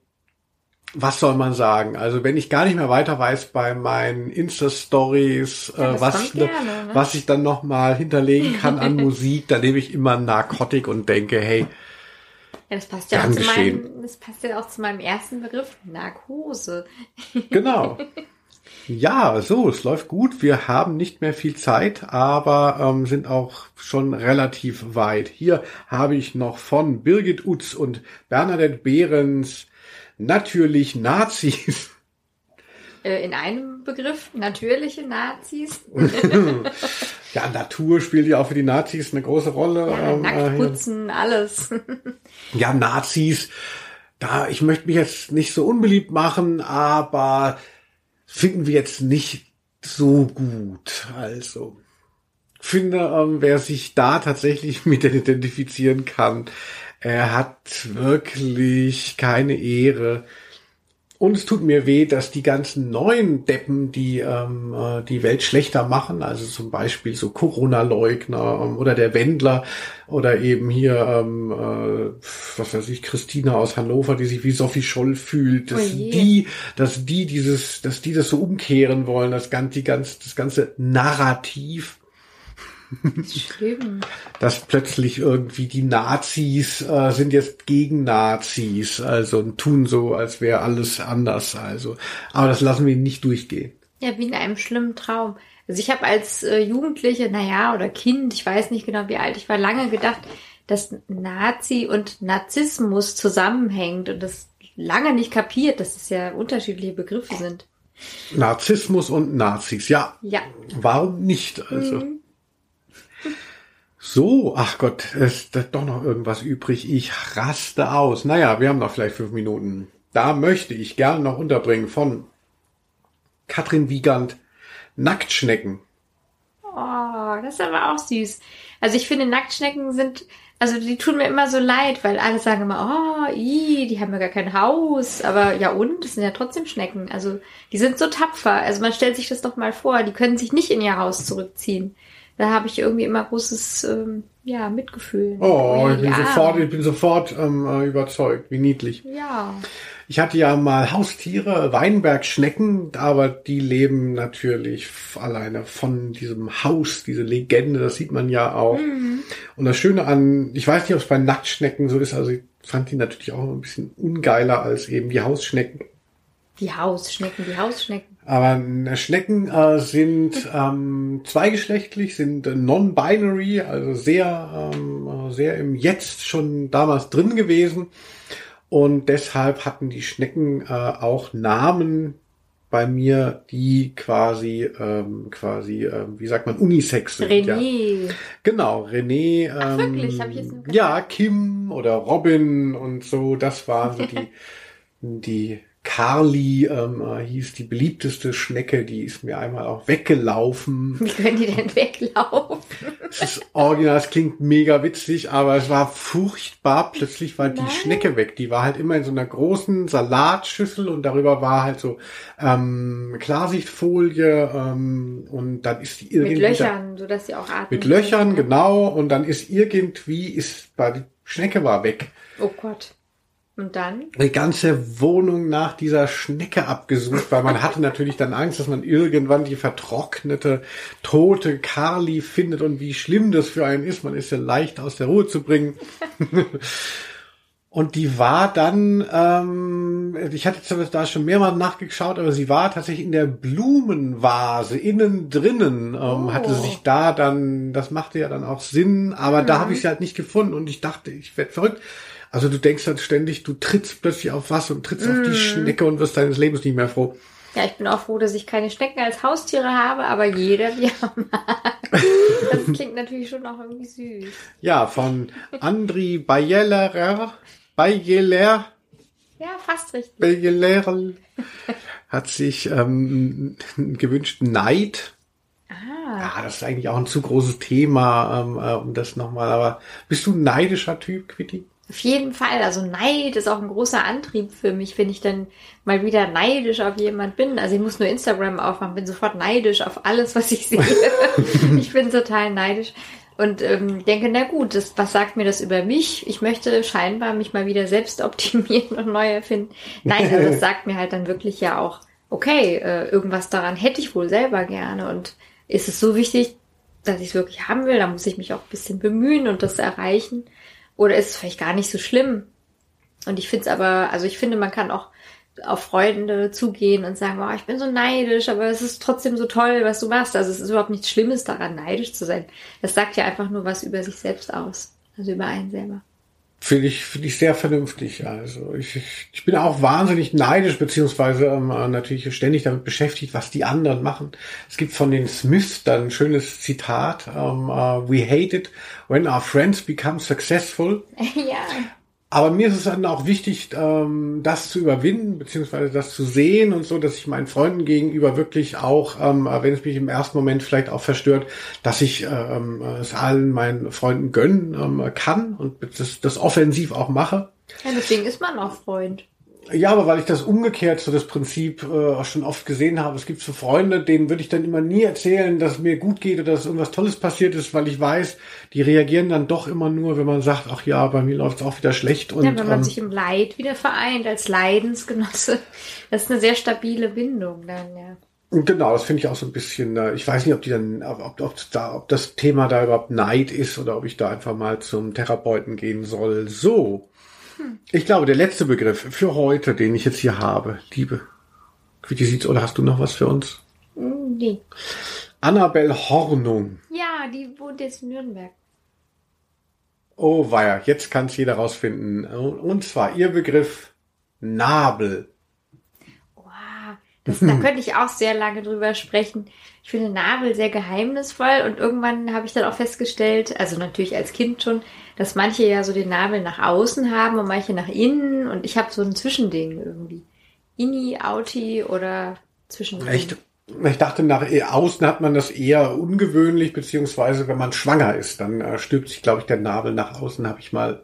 Was soll man sagen? Also wenn ich gar nicht mehr weiter weiß bei meinen Insta-Stories, Ja, äh, was, ne- gerne, ne? was ich dann noch mal hinterlegen kann an Musik, da nehme ich immer Narkotik und denke, hey, Ja, das passt ja auch zu meinem, das passt ja auch zu meinem ersten Begriff, Narkose. Genau. Ja, so, es läuft gut. Wir haben nicht mehr viel Zeit, aber ähm, sind auch schon relativ weit. Hier habe ich noch von Birgit Utz und Bernadette Behrens natürlich Nazis. Äh, in einem Begriff, natürliche Nazis. Ja, Natur spielt ja auch für die Nazis eine große Rolle. Ja, ähm, äh, nackt hier. putzen, alles. ja, Nazis. Da, ich möchte mich jetzt nicht so unbeliebt machen, aber finden wir jetzt nicht so gut. Also, finde, ähm, wer sich da tatsächlich mit identifizieren kann, er hat wirklich keine Ehre. Und es tut mir weh, dass die ganzen neuen Deppen, die ähm, äh, die Welt schlechter machen, also zum Beispiel so Corona-Leugner ähm, oder der Wendler oder eben hier, ähm, äh, was weiß ich, Christina aus Hannover, die sich wie Sophie Scholl fühlt, dass Oh die, dass die dieses, dass die das so umkehren wollen, das ganze, die ganz, das ganze Narrativ Schlimm. dass plötzlich irgendwie die Nazis äh, sind jetzt gegen Nazis, also und tun so, als wäre alles anders. Also, aber das lassen wir nicht durchgehen. Ja, wie in einem schlimmen Traum. Also ich habe als äh, Jugendliche, naja, oder Kind, ich weiß nicht genau wie alt, ich war lange gedacht, dass Nazi und Narzissmus zusammenhängt und das lange nicht kapiert, dass es ja unterschiedliche Begriffe sind. Narzissmus und Nazis, ja, Ja, warum nicht? Also. Mhm. So, ach Gott, ist doch noch irgendwas übrig. Ich raste aus. Naja, wir haben noch vielleicht fünf Minuten. Da möchte ich gerne noch unterbringen von Katrin Wiegand Nacktschnecken. Oh, das ist aber auch süß. Also ich finde, Nacktschnecken sind, also die tun mir immer so leid, weil alle sagen immer, oh, ii, die haben ja gar kein Haus. Aber ja und, das sind ja trotzdem Schnecken. Also die sind so tapfer. Also man stellt sich das doch mal vor, die können sich nicht in ihr Haus zurückziehen. Da habe ich irgendwie immer großes ähm, ja, Mitgefühl. Oh, ich bin ja. sofort, ich bin sofort ähm, äh, überzeugt. Wie niedlich. Ja. Ich hatte ja mal Haustiere, Weinbergschnecken, aber die leben natürlich alleine von diesem Haus, diese Legende, das sieht man ja auch. Mhm. Und das Schöne an, ich weiß nicht, ob es bei Nacktschnecken so ist, also ich fand die natürlich auch ein bisschen ungeiler als eben die Hausschnecken. Die Hausschnecken, die Hausschnecken. Aber Schnecken äh, sind ähm, zweigeschlechtlich, sind non-binary, also sehr, ähm, sehr im Jetzt schon damals drin gewesen. Und deshalb hatten die Schnecken äh, auch Namen bei mir, die quasi, ähm, quasi, äh, wie sagt man, Unisex sind. René. Ja. Genau, René. Ähm, Ach, wirklich? Hab ich jetzt ja, Kim oder Robin und so, das waren so die, die Carly ähm, äh, hieß die beliebteste Schnecke, die ist mir einmal auch weggelaufen. Wie können die denn weglaufen? Das ist original, das klingt mega witzig, aber es war furchtbar. Plötzlich war Nein. die Schnecke weg. Die war halt immer in so einer großen Salatschüssel und darüber war halt so ähm, Klarsichtfolie ähm, und dann ist die irgendwie... Mit Löchern, so dass sie auch atmen. Mit Löchern, genau. Und dann ist irgendwie, ist, war die Schnecke war weg. Oh Gott. Und dann? Die ganze Wohnung nach dieser Schnecke abgesucht, weil man hatte natürlich dann Angst, dass man irgendwann die vertrocknete, tote Carly findet und wie schlimm das für einen ist. Man ist ja leicht aus der Ruhe zu bringen. und die war dann, ähm, ich hatte da schon mehrmals nachgeschaut, aber sie war tatsächlich in der Blumenvase innen drinnen, ähm, oh. hatte sich da dann, das machte ja dann auch Sinn, aber mhm. da habe ich sie halt nicht gefunden und ich dachte, ich werde verrückt also du denkst dann ständig, du trittst plötzlich auf was und trittst mm. auf die mm. Schnecke und wirst deines Lebens nicht mehr froh. Ja, ich bin auch froh, dass ich keine Schnecken als Haustiere habe, aber jeder wie er mag. Das klingt natürlich schon auch irgendwie süß. Ja, von Andri Bayeler, Bayeler. Ja, fast richtig. Bayeler hat sich ähm, gewünscht Neid. Ah. Ja, das ist eigentlich auch ein zu großes Thema, ähm, äh, um das nochmal. Aber bist du ein neidischer Typ, Quitty? Auf jeden Fall. Also Neid ist auch ein großer Antrieb für mich, wenn ich dann mal wieder neidisch auf jemand bin. Also ich muss nur Instagram aufmachen, bin sofort neidisch auf alles, was ich sehe. ich bin total neidisch und ähm, denke, na gut, das, was sagt mir das über mich? Ich möchte scheinbar mich mal wieder selbst optimieren und neu erfinden. Nein, also das sagt mir halt dann wirklich ja auch, okay, äh, irgendwas daran hätte ich wohl selber gerne und ist es so wichtig, dass ich es wirklich haben will, da muss ich mich auch ein bisschen bemühen und das erreichen. Oder ist es vielleicht gar nicht so schlimm? Und ich finde es aber, also ich finde, man kann auch auf Freunde zugehen und sagen, oh, ich bin so neidisch, aber es ist trotzdem so toll, was du machst. Also es ist überhaupt nichts Schlimmes daran, neidisch zu sein. Das sagt ja einfach nur was über sich selbst aus. Also über einen selber. Finde ich, finde ich sehr vernünftig. Also ich, ich bin auch wahnsinnig neidisch, beziehungsweise ähm, natürlich ständig damit beschäftigt, was die anderen machen. Es gibt von den Smiths dann ein schönes Zitat, ähm, uh, We hate it when our friends become successful. ja. Aber mir ist es dann auch wichtig, ähm, das zu überwinden, beziehungsweise das zu sehen und so, dass ich meinen Freunden gegenüber wirklich auch, ähm, wenn es mich im ersten Moment vielleicht auch verstört, dass ich ähm, es allen meinen Freunden gönnen ähm, kann und das, das offensiv auch mache. Ja, deswegen ist man auch Freund. Ja, aber weil ich das umgekehrt so das Prinzip äh, auch schon oft gesehen habe. Es gibt so Freunde, denen würde ich dann immer nie erzählen, dass es mir gut geht oder dass irgendwas Tolles passiert ist, weil ich weiß, die reagieren dann doch immer nur, wenn man sagt, ach ja, bei mir läuft es auch wieder schlecht. Und, ja, wenn man ähm, sich im Leid wieder vereint als Leidensgenosse, das ist eine sehr stabile Bindung dann, ja. Genau, das finde ich auch so ein bisschen, äh, ich weiß nicht, ob die dann, ob, ob, da, ob das Thema da überhaupt Neid ist oder ob ich da einfach mal zum Therapeuten gehen soll. So, ich glaube, der letzte Begriff für heute, den ich jetzt hier habe, Liebe. Wie sieht's, oder hast du noch was für uns? Nee. Annabel Hornung. Ja, die wohnt jetzt in Nürnberg. Oh weia, jetzt kann es jeder rausfinden. Und zwar ihr Begriff Nabel. Das, da könnte ich auch sehr lange drüber sprechen. Ich finde Nabel sehr geheimnisvoll und irgendwann habe ich dann auch festgestellt, also natürlich als Kind schon, dass manche ja so den Nabel nach außen haben und manche nach innen und ich habe so ein Zwischending irgendwie. Inni, Auti oder Zwischending. Echt? Ich dachte, nach außen hat man das eher ungewöhnlich, beziehungsweise wenn man schwanger ist, dann äh, stülpt sich, glaube ich, der Nabel nach außen, habe ich mal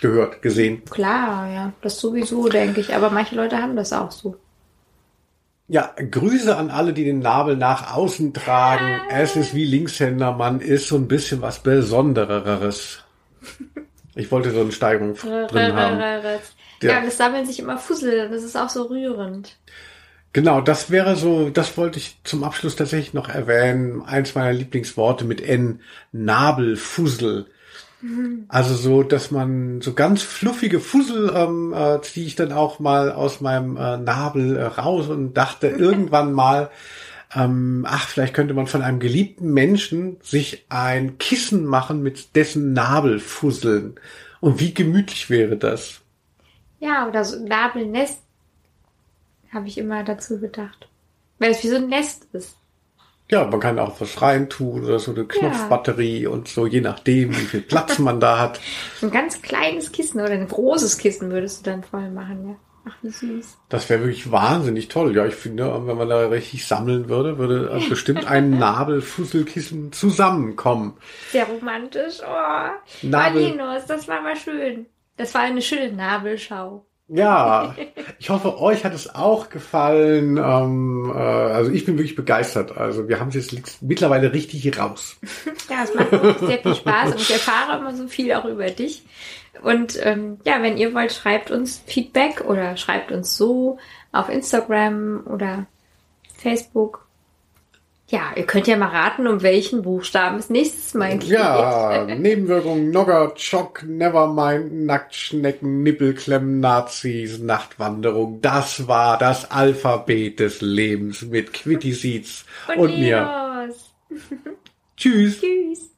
gehört, gesehen. Klar, ja, das sowieso, denke ich. Aber manche Leute haben das auch so. Ja, Grüße an alle, die den Nabel nach außen tragen. Es ist wie Linkshänder, man ist so ein bisschen was Besondereres. Ich wollte so eine Steigerung drin haben. Ja, und es sammeln sich immer Fussel, das ist auch so rührend. Genau, das wäre so, das wollte ich zum Abschluss tatsächlich noch erwähnen. Eins meiner Lieblingsworte mit N, Nabelfussel. Also so, dass man so ganz fluffige Fussel ähm, äh, ziehe ich dann auch mal aus meinem äh, Nabel äh, raus und dachte irgendwann mal, ähm, ach, vielleicht könnte man von einem geliebten Menschen sich ein Kissen machen mit dessen Nabelfusseln. Und wie gemütlich wäre das? Ja, oder so ein Nabelnest habe ich immer dazu gedacht. Weil es wie so ein Nest ist. Ja, man kann auch was reintun oder so eine Knopfbatterie ja. und so, je nachdem, wie viel Platz man da hat. Ein ganz kleines Kissen oder ein großes Kissen würdest du dann voll machen, ja. Ach, wie süß. Das wäre wirklich wahnsinnig toll. Ja, ich finde, wenn man da richtig sammeln würde, würde bestimmt ein Nabelfusselkissen zusammenkommen. Sehr romantisch. Oh, Nabel Linus, das war mal schön. Das war eine schöne Nabelschau. Ja, ich hoffe, euch hat es auch gefallen. Ähm, äh, also ich bin wirklich begeistert. Also wir haben es jetzt mittlerweile richtig raus. ja, es macht auch sehr viel Spaß und ich erfahre immer so viel auch über dich. Und ähm, ja, wenn ihr wollt, schreibt uns Feedback oder schreibt uns so auf Instagram oder Facebook. Ja, ihr könnt ja mal raten, um welchen Buchstaben es nächstes Mal geht. Ja, Nebenwirkungen, Nogger, Chock, Nevermind, Nacktschnecken, Nippelklemmen, Nazis, Nachtwanderung. Das war das Alphabet des Lebens mit Quitty Seeds und, und mir. Tschüss. Tschüss.